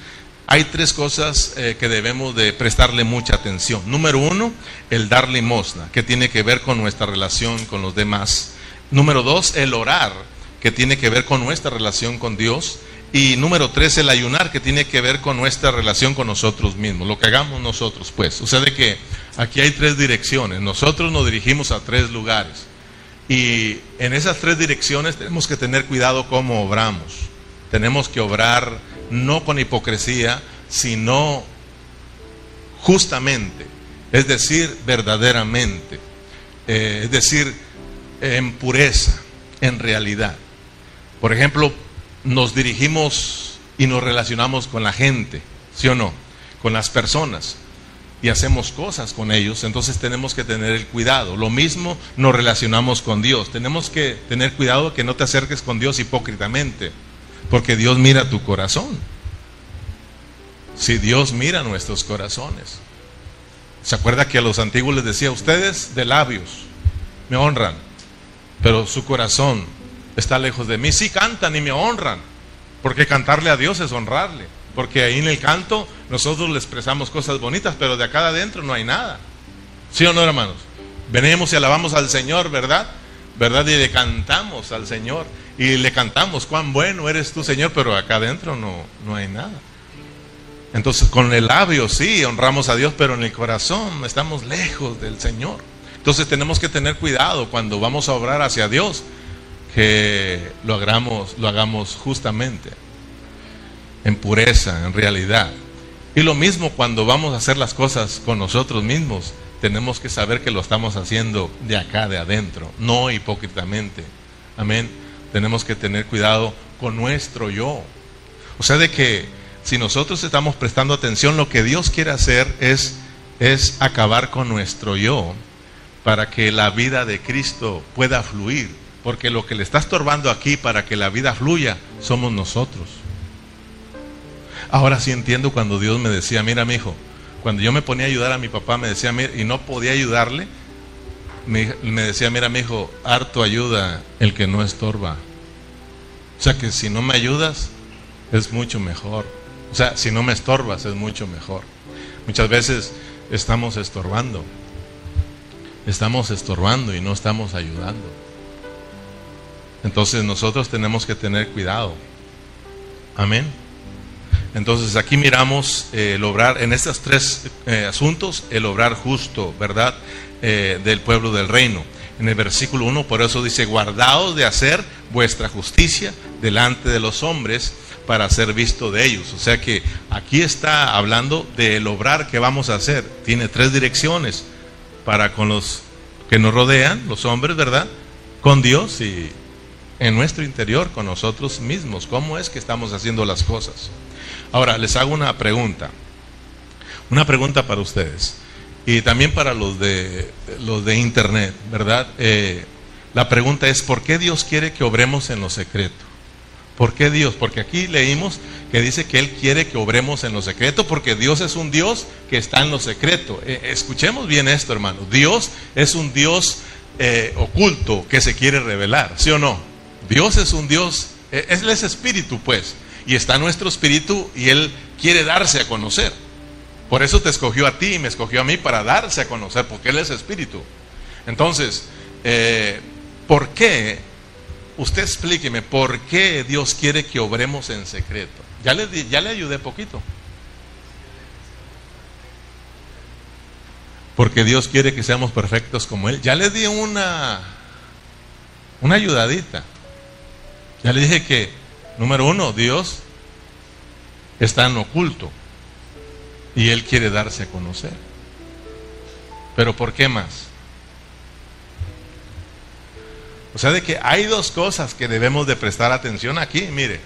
hay tres cosas eh, que debemos de prestarle mucha atención. Número uno, el dar limosna, que tiene que ver con nuestra relación con los demás. Número dos, el orar, que tiene que ver con nuestra relación con Dios. Y número tres, el ayunar, que tiene que ver con nuestra relación con nosotros mismos, lo que hagamos nosotros, pues. O sea, de que aquí hay tres direcciones. Nosotros nos dirigimos a tres lugares. Y en esas tres direcciones tenemos que tener cuidado cómo obramos. Tenemos que obrar no con hipocresía, sino justamente, es decir, verdaderamente, eh, es decir, en pureza, en realidad. Por ejemplo, nos dirigimos y nos relacionamos con la gente, ¿sí o no? Con las personas y hacemos cosas con ellos, entonces tenemos que tener el cuidado. Lo mismo nos relacionamos con Dios. Tenemos que tener cuidado que no te acerques con Dios hipócritamente, porque Dios mira tu corazón. Si Dios mira nuestros corazones. ¿Se acuerda que a los antiguos les decía, ustedes de labios me honran, pero su corazón está lejos de mí? Sí cantan y me honran, porque cantarle a Dios es honrarle. Porque ahí en el canto nosotros le expresamos cosas bonitas, pero de acá adentro no hay nada. ¿Sí o no, hermanos? Venimos y alabamos al Señor, ¿verdad? ¿Verdad? Y le cantamos al Señor. Y le cantamos, cuán bueno eres tú, Señor, pero acá adentro no, no hay nada. Entonces, con el labio sí, honramos a Dios, pero en el corazón estamos lejos del Señor. Entonces tenemos que tener cuidado cuando vamos a obrar hacia Dios, que lo hagamos, lo hagamos justamente en pureza, en realidad. Y lo mismo cuando vamos a hacer las cosas con nosotros mismos, tenemos que saber que lo estamos haciendo de acá, de adentro, no hipócritamente. Amén. Tenemos que tener cuidado con nuestro yo. O sea, de que si nosotros estamos prestando atención, lo que Dios quiere hacer es, es acabar con nuestro yo para que la vida de Cristo pueda fluir. Porque lo que le está estorbando aquí para que la vida fluya somos nosotros. Ahora sí entiendo cuando Dios me decía, mira mi hijo, cuando yo me ponía a ayudar a mi papá, me decía, mira, y no podía ayudarle, me, me decía, mira mi hijo, harto ayuda el que no estorba. O sea que si no me ayudas, es mucho mejor. O sea, si no me estorbas, es mucho mejor. Muchas veces estamos estorbando. Estamos estorbando y no estamos ayudando. Entonces nosotros tenemos que tener cuidado. Amén. Entonces aquí miramos eh, el obrar, en estos tres eh, asuntos, el obrar justo, ¿verdad? Eh, del pueblo del reino. En el versículo 1, por eso dice, guardaos de hacer vuestra justicia delante de los hombres para ser visto de ellos. O sea que aquí está hablando del obrar que vamos a hacer. Tiene tres direcciones para con los que nos rodean, los hombres, ¿verdad? Con Dios y en nuestro interior, con nosotros mismos. ¿Cómo es que estamos haciendo las cosas? Ahora, les hago una pregunta. Una pregunta para ustedes. Y también para los de, los de internet, ¿verdad? Eh, la pregunta es, ¿por qué Dios quiere que obremos en lo secreto? ¿Por qué Dios? Porque aquí leímos que dice que Él quiere que obremos en lo secreto, porque Dios es un Dios que está en lo secreto. Eh, escuchemos bien esto, hermano. Dios es un Dios eh, oculto que se quiere revelar, ¿sí o no? Dios es un Dios, Él es espíritu, pues y está nuestro espíritu y Él quiere darse a conocer. Por eso te escogió a ti y me escogió a mí para darse a conocer, porque Él es espíritu. Entonces, eh, ¿por qué? Usted explíqueme, ¿por qué Dios quiere que obremos en secreto? Ya le, ya le ayudé poquito. Porque Dios quiere que seamos perfectos como Él. Ya le di una, una ayudadita. Ya le dije que Número uno, Dios está en oculto y Él quiere darse a conocer. Pero ¿por qué más? O sea, de que hay dos cosas que debemos de prestar atención aquí. Mire,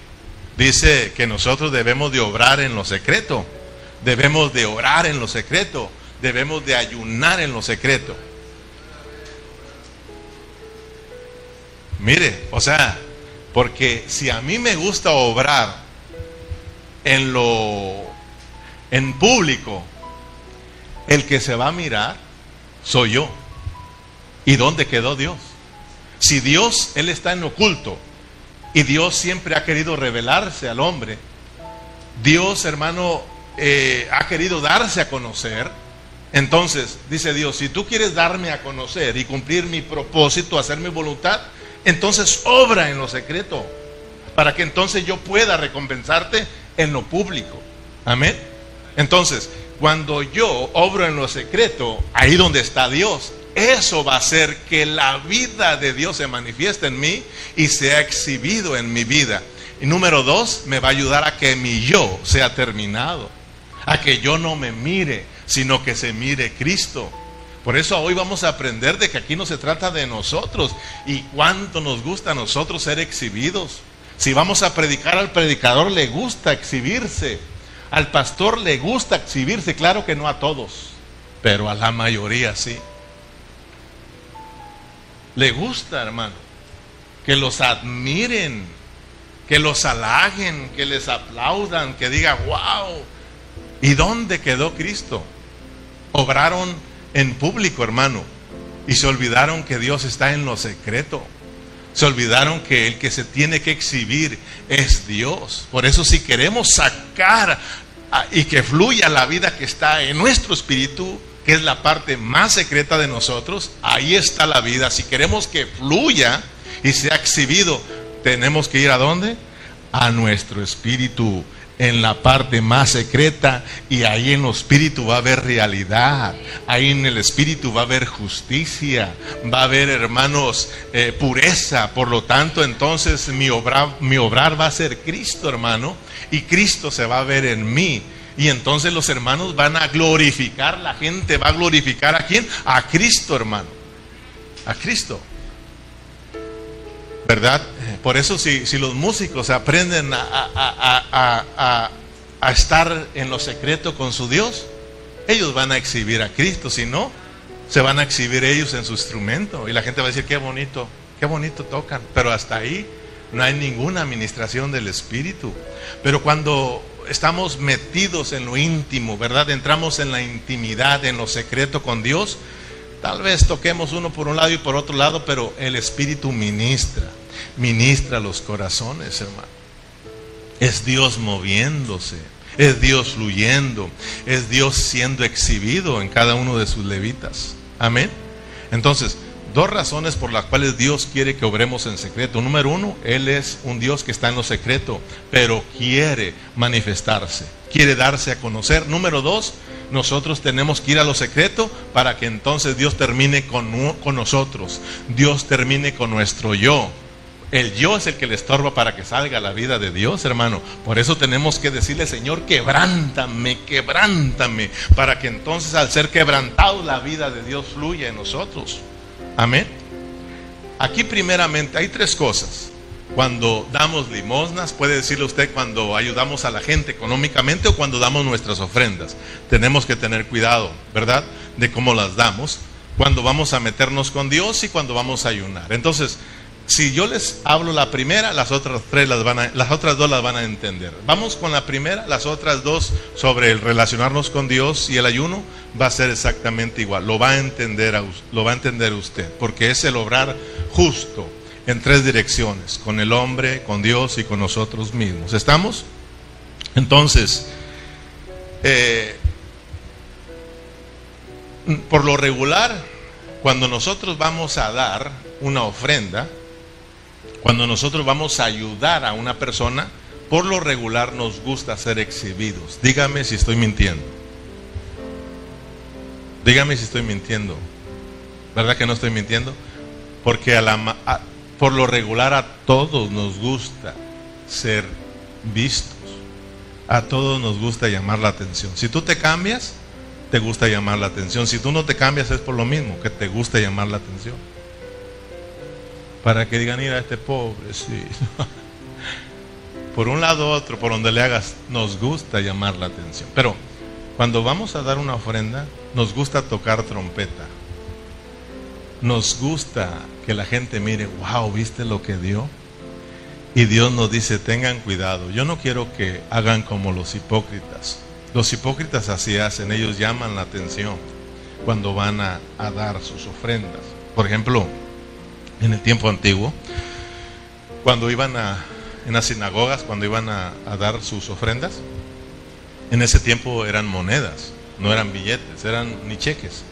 dice que nosotros debemos de obrar en lo secreto, debemos de orar en lo secreto, debemos de ayunar en lo secreto. Mire, o sea, porque si a mí me gusta obrar en lo en público, el que se va a mirar soy yo. ¿Y dónde quedó Dios? Si Dios, Él está en oculto y Dios siempre ha querido revelarse al hombre, Dios, hermano, eh, ha querido darse a conocer. Entonces, dice Dios, si tú quieres darme a conocer y cumplir mi propósito, hacer mi voluntad, entonces obra en lo secreto, para que entonces yo pueda recompensarte en lo público. Amén. Entonces, cuando yo obro en lo secreto, ahí donde está Dios, eso va a hacer que la vida de Dios se manifieste en mí y sea exhibido en mi vida. Y número dos, me va a ayudar a que mi yo sea terminado, a que yo no me mire, sino que se mire Cristo. Por eso hoy vamos a aprender de que aquí no se trata de nosotros y cuánto nos gusta a nosotros ser exhibidos. Si vamos a predicar al predicador le gusta exhibirse, al pastor le gusta exhibirse, claro que no a todos, pero a la mayoría sí. Le gusta, hermano, que los admiren, que los halaguen, que les aplaudan, que diga, wow. ¿Y dónde quedó Cristo? Obraron en público, hermano. Y se olvidaron que Dios está en lo secreto. Se olvidaron que el que se tiene que exhibir es Dios. Por eso si queremos sacar y que fluya la vida que está en nuestro espíritu, que es la parte más secreta de nosotros, ahí está la vida. Si queremos que fluya y sea exhibido, tenemos que ir a dónde? A nuestro espíritu en la parte más secreta y ahí en el espíritu va a haber realidad, ahí en el espíritu va a haber justicia, va a haber hermanos eh, pureza, por lo tanto entonces mi, obra, mi obrar va a ser Cristo hermano y Cristo se va a ver en mí. Y entonces los hermanos van a glorificar, la gente va a glorificar a quién? A Cristo hermano, a Cristo. ¿Verdad? Por eso si, los músicos aprenden a, estar en lo secreto con su Dios, ellos van a exhibir a Cristo, si no, se van a exhibir ellos en su instrumento y la gente va a decir, qué bonito, qué bonito tocan, pero hasta ahí no hay ninguna administración del Espíritu. Pero cuando estamos metidos en lo íntimo, ¿verdad? Entramos en la intimidad, en lo secreto con Dios, tal vez toquemos uno por un lado y por otro lado, pero el Espíritu ministra ministra los corazones, hermano. Es Dios moviéndose, es Dios fluyendo, es Dios siendo exhibido en cada uno de sus levitas. Amén. Entonces, dos razones por las cuales Dios quiere que obremos en secreto. Número uno, Él es un Dios que está en lo secreto, pero quiere manifestarse, quiere darse a conocer. Número dos, nosotros tenemos que ir a lo secreto para que entonces Dios termine con, con nosotros, Dios termine con nuestro yo. El yo es el que le estorba para que salga la vida de Dios, hermano. Por eso tenemos que decirle, Señor, quebrántame, quebrántame, para que entonces al ser quebrantado la vida de Dios fluya en nosotros. Amén. Aquí primeramente hay tres cosas. Cuando damos limosnas, puede decirle usted cuando ayudamos a la gente económicamente o cuando damos nuestras ofrendas. Tenemos que tener cuidado, ¿verdad? De cómo las damos. Cuando vamos a meternos con Dios y cuando vamos a ayunar. Entonces, si yo les hablo la primera, las otras tres las van a, las otras dos las van a entender. Vamos con la primera, las otras dos sobre el relacionarnos con Dios y el ayuno va a ser exactamente igual. Lo va a entender, lo va a entender usted, porque es el obrar justo en tres direcciones, con el hombre, con Dios y con nosotros mismos. ¿Estamos? Entonces, eh, por lo regular, cuando nosotros vamos a dar una ofrenda, cuando nosotros vamos a ayudar a una persona, por lo regular nos gusta ser exhibidos. Dígame si estoy mintiendo. Dígame si estoy mintiendo. ¿Verdad que no estoy mintiendo? Porque por lo regular a todos nos gusta ser vistos. A todos nos gusta llamar la atención. Si tú te cambias, te gusta llamar la atención. Si tú no te cambias es por lo mismo, que te gusta llamar la atención para que digan, mira, este pobre, sí. por un lado u otro, por donde le hagas, nos gusta llamar la atención. Pero cuando vamos a dar una ofrenda, nos gusta tocar trompeta. Nos gusta que la gente mire, wow, ¿viste lo que dio? Y Dios nos dice, tengan cuidado. Yo no quiero que hagan como los hipócritas. Los hipócritas así hacen, ellos llaman la atención cuando van a, a dar sus ofrendas. Por ejemplo, en el tiempo antiguo, cuando iban a, en las sinagogas, cuando iban a, dar sus ofrendas, en ese tiempo eran monedas, no eran billetes, eran ni cheques,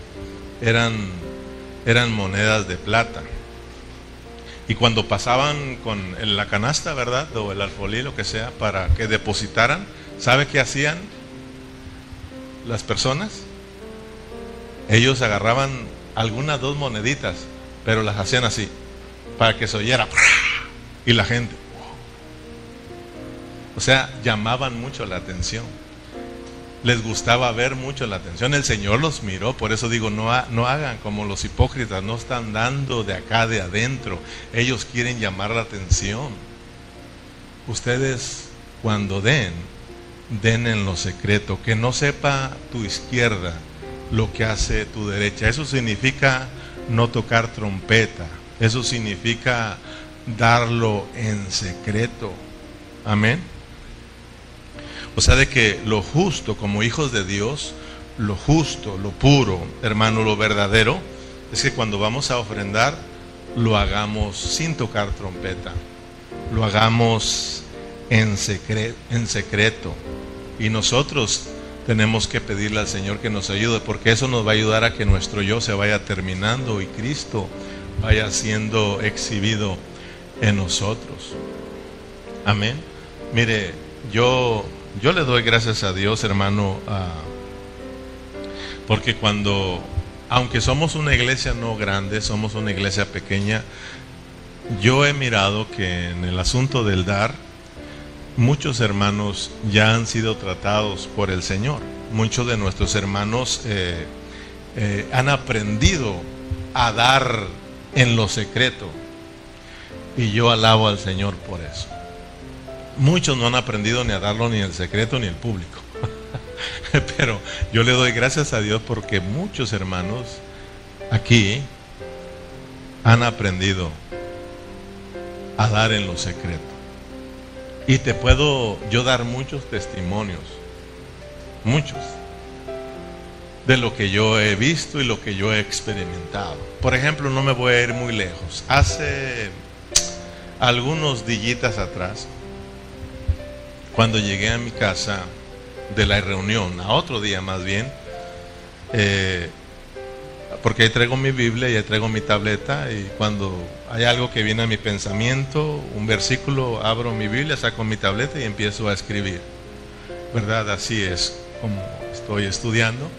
eran, eran monedas de plata. Y cuando pasaban con la canasta, ¿verdad? O el alfolí, lo que sea, para que depositaran, ¿sabe qué hacían las personas? Ellos agarraban algunas dos moneditas pero las hacían así, para que se oyera. Y la gente. O sea, llamaban mucho la atención. les gustaba ver mucho la atención. El Señor los miró, por eso digo, no, no hagan como los hipócritas, no están dando de acá, de adentro. Ellos quieren llamar la atención. Ustedes cuando den, den en lo secreto, que no sepa tu izquierda lo que hace tu derecha. Eso significa no tocar trompeta, eso significa darlo en secreto. Amén. O sea, de que lo justo como hijos de Dios, lo justo, lo puro, hermano, lo verdadero, es que cuando vamos a ofrendar, lo hagamos sin tocar trompeta, lo hagamos en, secreto, en secreto. Y nosotros tenemos que pedirle al Señor que nos ayude, porque eso nos va a ayudar a que nuestro yo se vaya terminando y Cristo vaya siendo exhibido en nosotros. Amén. Mire, yo yo le doy gracias a Dios, hermano, porque cuando, aunque somos una iglesia no grande, somos una iglesia pequeña, yo he mirado que en el asunto del dar, muchos hermanos ya han sido tratados por el Señor. Muchos de nuestros hermanos eh, eh, han aprendido a dar en lo secreto. Y yo alabo al Señor por eso. Muchos no han aprendido ni a darlo ni en el secreto ni en el público. <laughs> Pero yo le doy gracias a Dios porque muchos hermanos aquí han aprendido a dar en lo secreto. Y te puedo yo dar muchos testimonios, muchos, de lo que yo he visto y lo que yo he experimentado. Por ejemplo, no me voy a ir muy lejos. Hace algunos dillitas atrás, cuando llegué a mi casa de la reunión, a otro día más bien, eh, porque ahí traigo mi Biblia y ahí traigo mi tableta y cuando hay algo que viene a mi pensamiento, un versículo, abro mi Biblia, saco mi tableta y empiezo a escribir. ¿Verdad? Así es como estoy estudiando.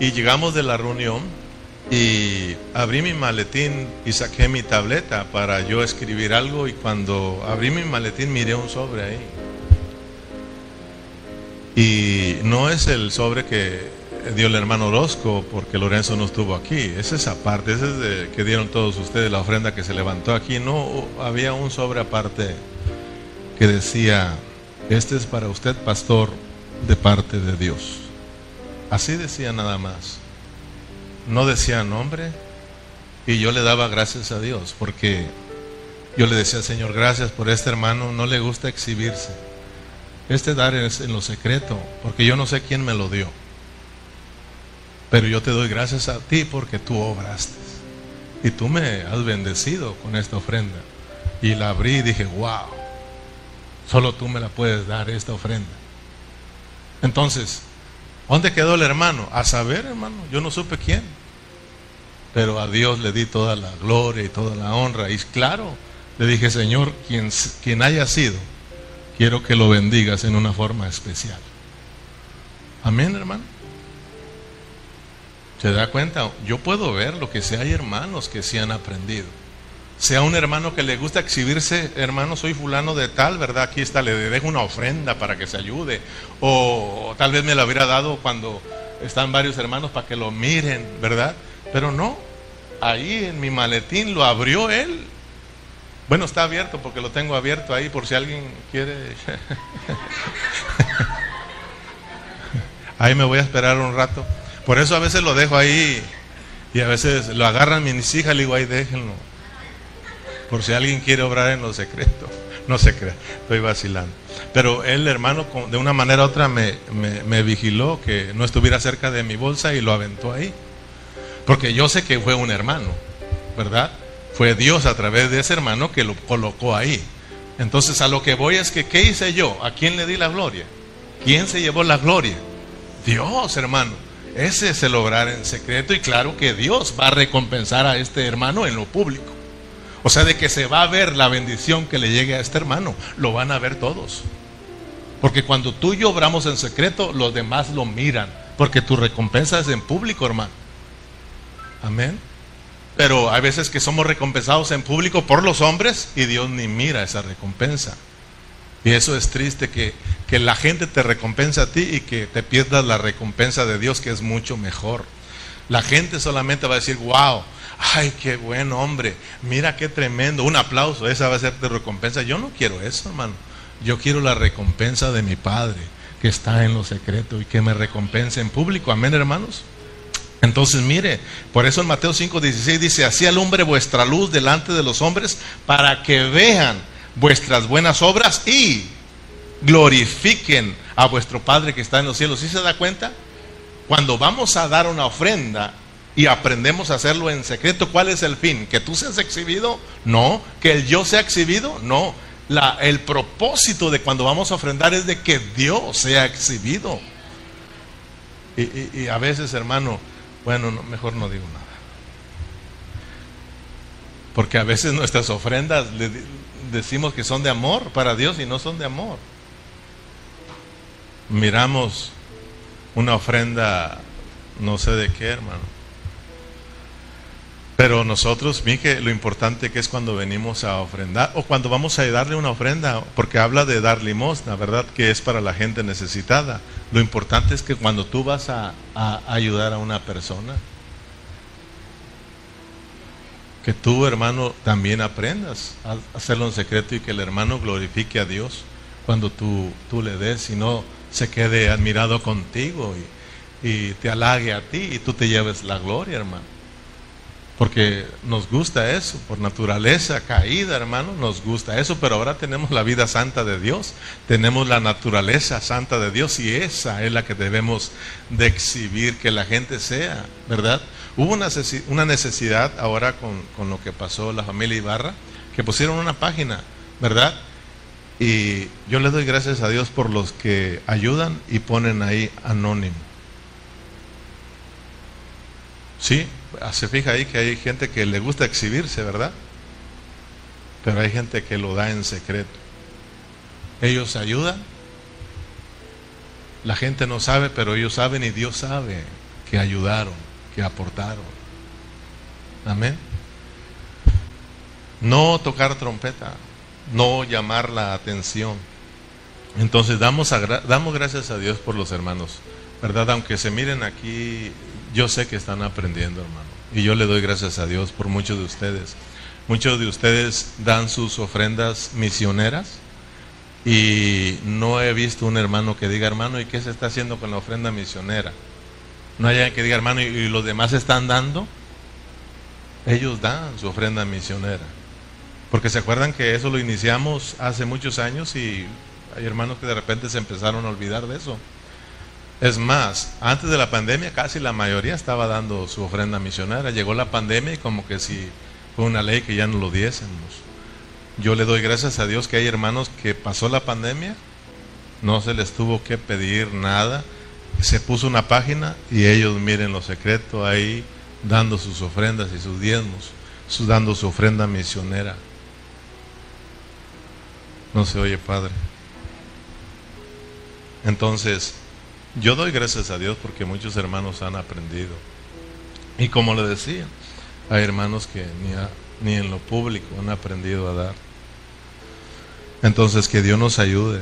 Y llegamos de la reunión y abrí mi maletín y saqué mi tableta para yo escribir algo y cuando abrí mi maletín miré un sobre ahí y no es el sobre que dio el hermano Orozco porque Lorenzo no estuvo aquí. Es esa parte, ese es de, que dieron todos ustedes, la ofrenda que se levantó aquí. No, había un sobre aparte que decía, este es para usted, pastor, de parte de Dios. Así decía nada más. No decía nombre. Y yo le daba gracias a Dios porque yo le decía, Señor, gracias por este hermano. No le gusta exhibirse este dar es en lo secreto, porque yo no sé quién me lo dio. Pero yo te doy gracias a ti porque tú obraste. Y tú me has bendecido con esta ofrenda. Y la abrí y dije, wow, solo tú me la puedes dar esta ofrenda. Entonces, ¿dónde quedó el hermano? A saber, hermano, yo no supe quién. Pero a Dios le di toda la gloria y toda la honra. Y claro, le dije, Señor, quien, quien haya sido, quiero que lo bendigas en una forma especial. Amén, hermano. ¿Se da cuenta? Yo puedo ver lo que sea, hay hermanos que sí han aprendido. Sea un hermano que le gusta exhibirse, hermano, soy fulano de tal, ¿verdad? Aquí está, le dejo una ofrenda para que se ayude. O, tal vez me la hubiera dado cuando están varios hermanos para que lo miren, ¿verdad? Pero no, ahí en mi maletín lo abrió él bueno, está abierto porque lo tengo abierto ahí por si alguien quiere. <laughs> ahí me voy a esperar un rato. Por eso a veces lo dejo ahí y a veces lo agarran mis hijas le digo, ahí déjenlo. Por si alguien quiere obrar en lo secreto. <laughs> No se crea, estoy vacilando. Pero el hermano, de una manera u otra, me, me vigiló que no estuviera cerca de mi bolsa y lo aventó ahí. Porque yo sé que fue un hermano, ¿verdad? Fue Dios a través de ese hermano que lo colocó ahí. Entonces a lo que voy es que, ¿qué hice yo? ¿A quién le di la gloria? ¿Quién se llevó la gloria? Dios, hermano. Ese es el obrar en secreto y claro que Dios va a recompensar a este hermano en lo público. O sea, de que se va a ver la bendición que le llegue a este hermano, lo van a ver todos. Porque cuando tú y yo obramos en secreto, los demás lo miran, porque tu recompensa es en público, hermano. Amén. Pero hay veces que somos recompensados en público por los hombres y Dios ni mira esa recompensa. Y eso es triste que, que la gente te recompensa a ti y que te pierdas la recompensa de Dios, que es mucho mejor. La gente solamente va a decir, wow, ay, qué buen hombre, mira qué tremendo, un aplauso, esa va a ser de recompensa. Yo no quiero eso, hermano. Yo quiero la recompensa de mi Padre, que está en lo secreto y que me recompense en público. Amén, hermanos. Entonces, mire, por eso en Mateo 5:16 dice, así alumbre vuestra luz delante de los hombres para que vean vuestras buenas obras y glorifiquen a vuestro Padre que está en los cielos. ¿Sí se da cuenta? Cuando vamos a dar una ofrenda y aprendemos a hacerlo en secreto, ¿cuál es el fin? ¿Que tú seas exhibido? No. ¿Que el yo sea exhibido? No. El propósito de cuando vamos a ofrendar es de que Dios sea exhibido. Y, a veces, hermano, bueno, mejor no digo nada. Porque a veces nuestras ofrendas le decimos que son de amor para Dios y no son de amor. Miramos una ofrenda, no sé de qué, hermano. Pero nosotros, que lo importante que es cuando venimos a ofrendar o cuando vamos a darle una ofrenda, porque habla de dar limosna, ¿verdad? Que es para la gente necesitada. Lo importante es que cuando tú vas a ayudar a una persona, que tú, hermano, también aprendas a hacerlo en secreto y que el hermano glorifique a Dios cuando tú, tú le des y no se quede admirado contigo y, y te halague a ti y tú te lleves la gloria, hermano. Porque nos gusta eso, por naturaleza caída, hermano, nos gusta eso, pero ahora tenemos la vida santa de Dios, tenemos la naturaleza santa de Dios y esa es la que debemos de exhibir, que la gente sea, ¿verdad? Hubo una necesidad ahora con, con lo que pasó la familia Ibarra, que pusieron una página, ¿verdad? Y yo le doy gracias a Dios por los que ayudan y ponen ahí anónimo. Sí, se fija ahí que hay gente que le gusta exhibirse, ¿verdad? Pero hay gente que lo da en secreto. Ellos ayudan. La gente no sabe, pero ellos saben y Dios sabe que ayudaron, que aportaron. Amén. No tocar trompeta, no llamar la atención. Entonces damos, damos gracias a Dios por los hermanos, ¿verdad? Aunque se miren aquí yo sé que están aprendiendo, hermano. Y yo le doy gracias a Dios por muchos de ustedes. Muchos de ustedes dan sus ofrendas misioneras y no he visto un hermano que diga, hermano, ¿y qué se está haciendo con la ofrenda misionera? No hay que diga, hermano, ¿y los demás están dando? Ellos dan su ofrenda misionera. Porque se acuerdan que eso lo iniciamos hace muchos años y hay hermanos que de repente se empezaron a olvidar de eso. Es más, antes de la pandemia casi la mayoría estaba dando su ofrenda misionera. Llegó la pandemia y como que si fue una ley que ya no lo diésemos. Yo le doy gracias a Dios que hay hermanos que pasó la pandemia, no se les tuvo que pedir nada. Se puso una página y ellos miren lo secreto ahí dando sus ofrendas y sus diezmos, dando su ofrenda misionera. No se oye, Padre. Entonces, yo doy gracias a Dios porque muchos hermanos han aprendido. Y como le decía, hay hermanos que ni, ni en lo público han aprendido a dar. Entonces, que Dios nos ayude.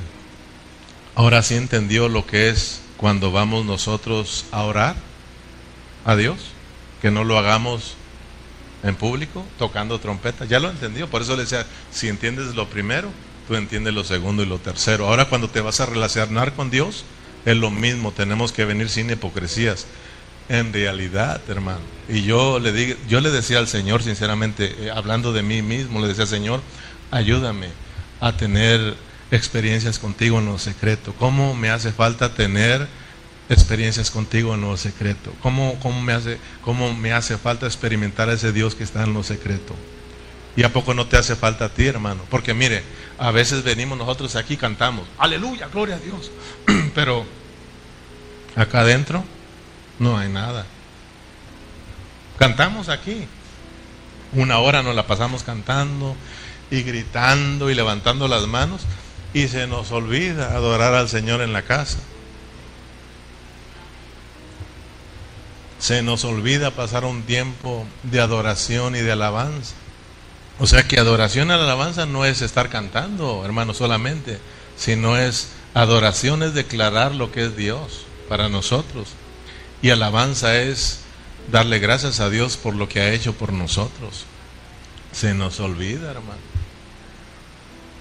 Ahora sí entendió lo que es cuando vamos nosotros a orar a Dios, que no lo hagamos en público, tocando trompeta. Ya lo entendió, por eso le decía, si entiendes lo primero, tú entiendes lo segundo y lo tercero. Ahora cuando te vas a relacionar con Dios, es lo mismo, tenemos que venir sin hipocresías. En realidad, hermano. Y yo le, digo, yo le decía al Señor, sinceramente, eh, hablando de mí mismo, le decía, Señor, ayúdame a tener experiencias contigo en lo secreto. ¿Cómo me hace falta tener experiencias contigo en lo secreto? ¿Cómo, cómo, me hace, ¿Cómo me hace falta experimentar a ese Dios que está en lo secreto? ¿Y a poco no te hace falta a ti, hermano? Porque mire, a veces venimos nosotros aquí cantamos, aleluya, gloria a Dios. <clears throat> Pero acá adentro no hay nada. Cantamos aquí. Una hora nos la pasamos cantando y gritando y levantando las manos y se nos olvida adorar al Señor en la casa. Se nos olvida pasar un tiempo de adoración y de alabanza. O sea que adoración la alabanza no es estar cantando, hermano, solamente, sino es adoración es declarar lo que es Dios para nosotros. Y alabanza es darle gracias a Dios por lo que ha hecho por nosotros. Se nos olvida, hermano.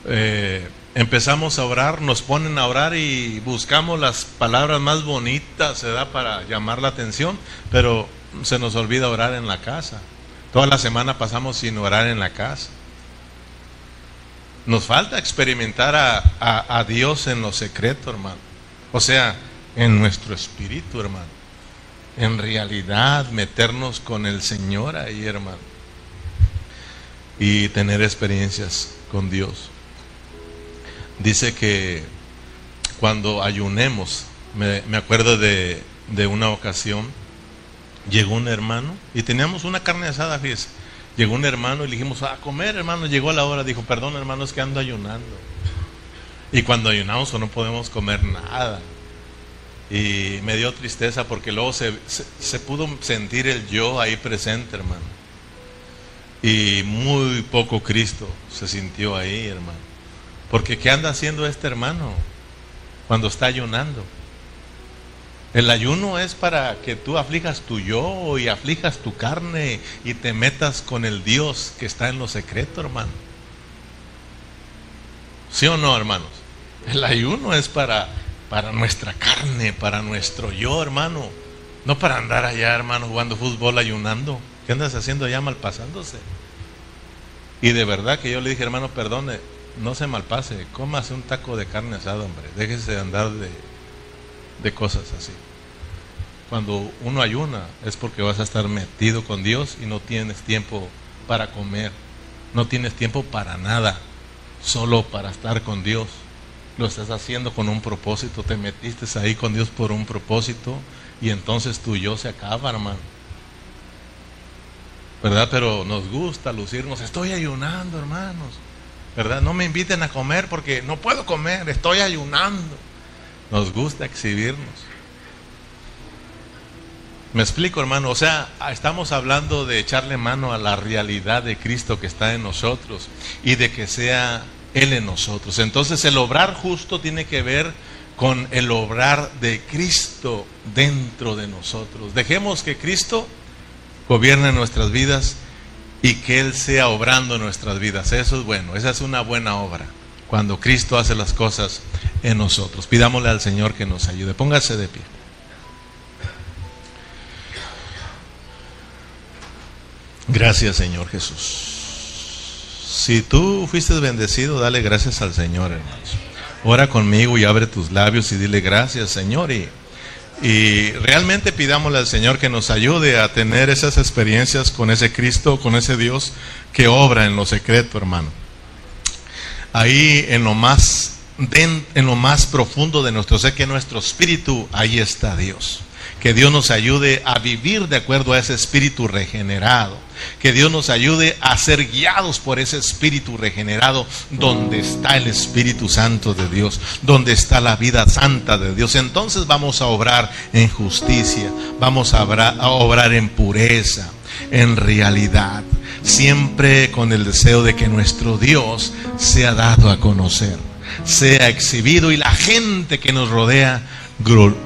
Eh, empezamos a orar, nos ponen a orar y buscamos las palabras más bonitas, se da para llamar la atención, pero se nos olvida orar en la casa. Toda la semana pasamos sin orar en la casa. Nos falta experimentar a, a Dios en lo secreto, hermano. O sea, en nuestro espíritu, hermano. En realidad, meternos con el Señor ahí, hermano. Y tener experiencias con Dios. Dice que cuando ayunemos, me, acuerdo de, de, una ocasión, llegó un hermano y teníamos una carne asada, fíjese. Llegó un hermano y le dijimos, a comer, hermano. Llegó la hora, dijo, perdón, hermano, es que ando ayunando. Y cuando ayunamos no podemos comer nada. Y me dio tristeza porque luego se, se, pudo sentir el yo ahí presente, hermano. Y muy poco Cristo se sintió ahí, hermano. Porque ¿qué anda haciendo este hermano cuando está ayunando? El ayuno es para que tú aflijas tu yo y aflijas tu carne y te metas con el Dios que está en lo secreto, hermano. ¿Sí o no, hermanos? El ayuno es para para nuestra carne, para nuestro yo, hermano. No para andar allá, hermano, jugando fútbol, ayunando. ¿Qué andas haciendo allá malpasándose? Y de verdad que yo le dije, hermano, perdone, no se malpase, cómase un taco de carne asada, hombre. Déjese de andar de, de cosas así. Cuando uno ayuna es porque vas a estar metido con Dios y no tienes tiempo para comer. No tienes tiempo para nada, solo para estar con Dios lo estás haciendo con un propósito, te metiste ahí con Dios por un propósito y entonces tu yo se acaba, hermano. ¿Verdad? Pero nos gusta lucirnos, estoy ayunando, hermanos. ¿Verdad? No me inviten a comer porque no puedo comer, estoy ayunando. Nos gusta exhibirnos. Me explico, hermano. O sea, estamos hablando de echarle mano a la realidad de Cristo que está en nosotros y de que sea él en nosotros. Entonces el obrar justo tiene que ver con el obrar de Cristo dentro de nosotros. Dejemos que Cristo gobierne nuestras vidas y que Él sea obrando nuestras vidas. Eso es bueno, esa es una buena obra. Cuando Cristo hace las cosas en nosotros. Pidámosle al Señor que nos ayude. Póngase de pie. Gracias Señor Jesús. Si tú fuiste bendecido, dale gracias al Señor, hermanos. Ora conmigo y abre tus labios y dile gracias, Señor. Y, y realmente pidámosle al Señor que nos ayude a tener esas experiencias con ese Cristo, con ese Dios que obra en lo secreto, hermano. Ahí en lo más, en lo más profundo de nuestro ser, que nuestro espíritu, ahí está Dios. Que Dios nos ayude a vivir de acuerdo a ese espíritu regenerado que Dios nos ayude a ser guiados por ese espíritu regenerado donde está el Espíritu Santo de Dios, donde está la vida santa de Dios. Entonces vamos a obrar en justicia, vamos a obrar, en pureza, en realidad, siempre con el deseo de que nuestro Dios sea dado a conocer, sea exhibido y la gente que nos rodea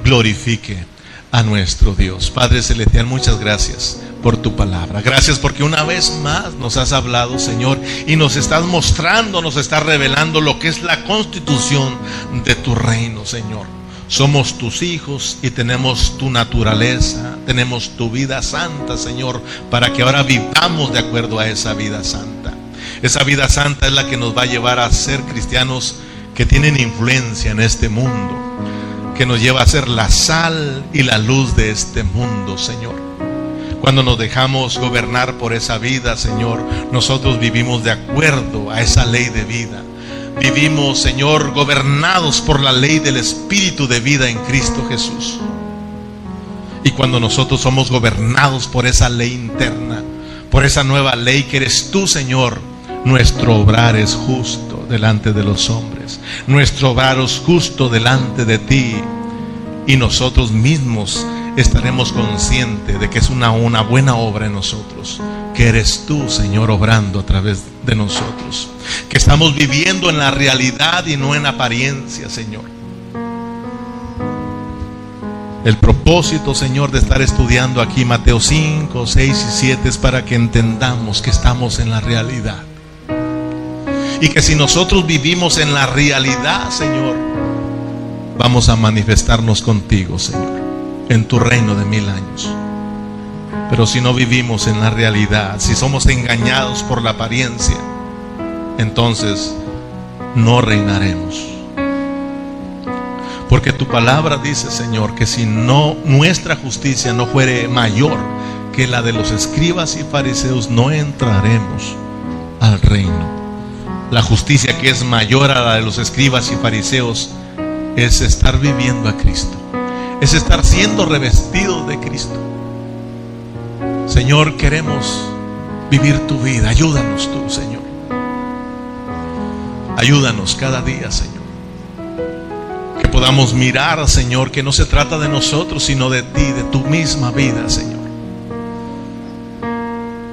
glorifique a nuestro Dios. Padre Celestial, muchas gracias por tu palabra. Gracias porque una vez más nos has hablado, Señor, y nos estás mostrando, nos estás revelando lo que es la constitución de tu reino, Señor. Somos tus hijos y tenemos tu naturaleza, tenemos tu vida santa, Señor, para que ahora vivamos de acuerdo a esa vida santa. Esa vida santa es la que nos va a llevar a ser cristianos que tienen influencia en este mundo que nos lleva a ser la sal y la luz de este mundo, Señor. Cuando nos dejamos gobernar por esa vida, Señor, nosotros vivimos de acuerdo a esa ley de vida. Vivimos, Señor, gobernados por la ley del Espíritu de vida en Cristo Jesús. Y cuando nosotros somos gobernados por esa ley interna, por esa nueva ley que eres tú, Señor, nuestro obrar es justo delante de los hombres. Nuestro es justo delante de ti. Y nosotros mismos estaremos conscientes de que es una, una buena obra en nosotros, que eres tú, Señor, obrando a través de nosotros, que estamos viviendo en la realidad y no en apariencia, Señor. El propósito, Señor, de estar estudiando aquí Mateo 5, 6 y 7 es para que entendamos que estamos en la realidad. Y que si nosotros vivimos en la realidad, Señor, vamos a manifestarnos contigo, Señor, en tu reino de mil años. Pero si no vivimos en la realidad, si somos engañados por la apariencia, entonces no reinaremos. Porque tu palabra dice, Señor, que si no nuestra justicia no fuere mayor que la de los escribas y fariseos, no entraremos al reino. La justicia que es mayor a la de los escribas y fariseos es estar viviendo a Cristo. Es estar siendo revestido de Cristo. Señor, queremos vivir tu vida. Ayúdanos tú, Señor. Ayúdanos cada día, Señor. Que podamos mirar, Señor, que no se trata de nosotros, sino de ti, de tu misma vida, Señor.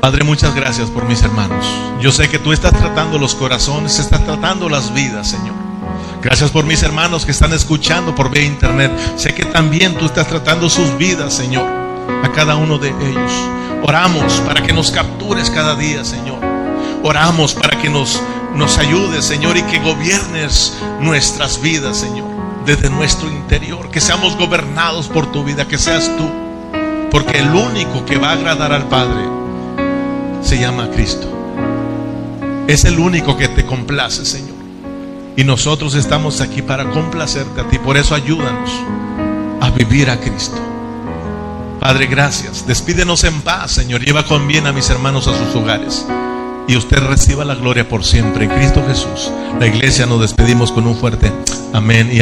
Padre, muchas gracias por mis hermanos. Yo sé que tú estás tratando los corazones, estás tratando las vidas, Señor. Gracias por mis hermanos que están escuchando por vía internet. Sé que también tú estás tratando sus vidas, Señor, a cada uno de ellos. Oramos para que nos captures cada día, Señor. Oramos para que nos, nos ayudes, Señor, y que gobiernes nuestras vidas, Señor, desde nuestro interior. Que seamos gobernados por tu vida, que seas tú. Porque el único que va a agradar al Padre se llama Cristo. Es el único que te complace, Señor. Y nosotros estamos aquí para complacerte a ti. Por eso ayúdanos a vivir a Cristo. Padre, gracias. Despídenos en paz, Señor. Lleva con bien a mis hermanos a sus hogares. Y usted reciba la gloria por siempre. En Cristo Jesús. La iglesia nos despedimos con un fuerte amén y amén.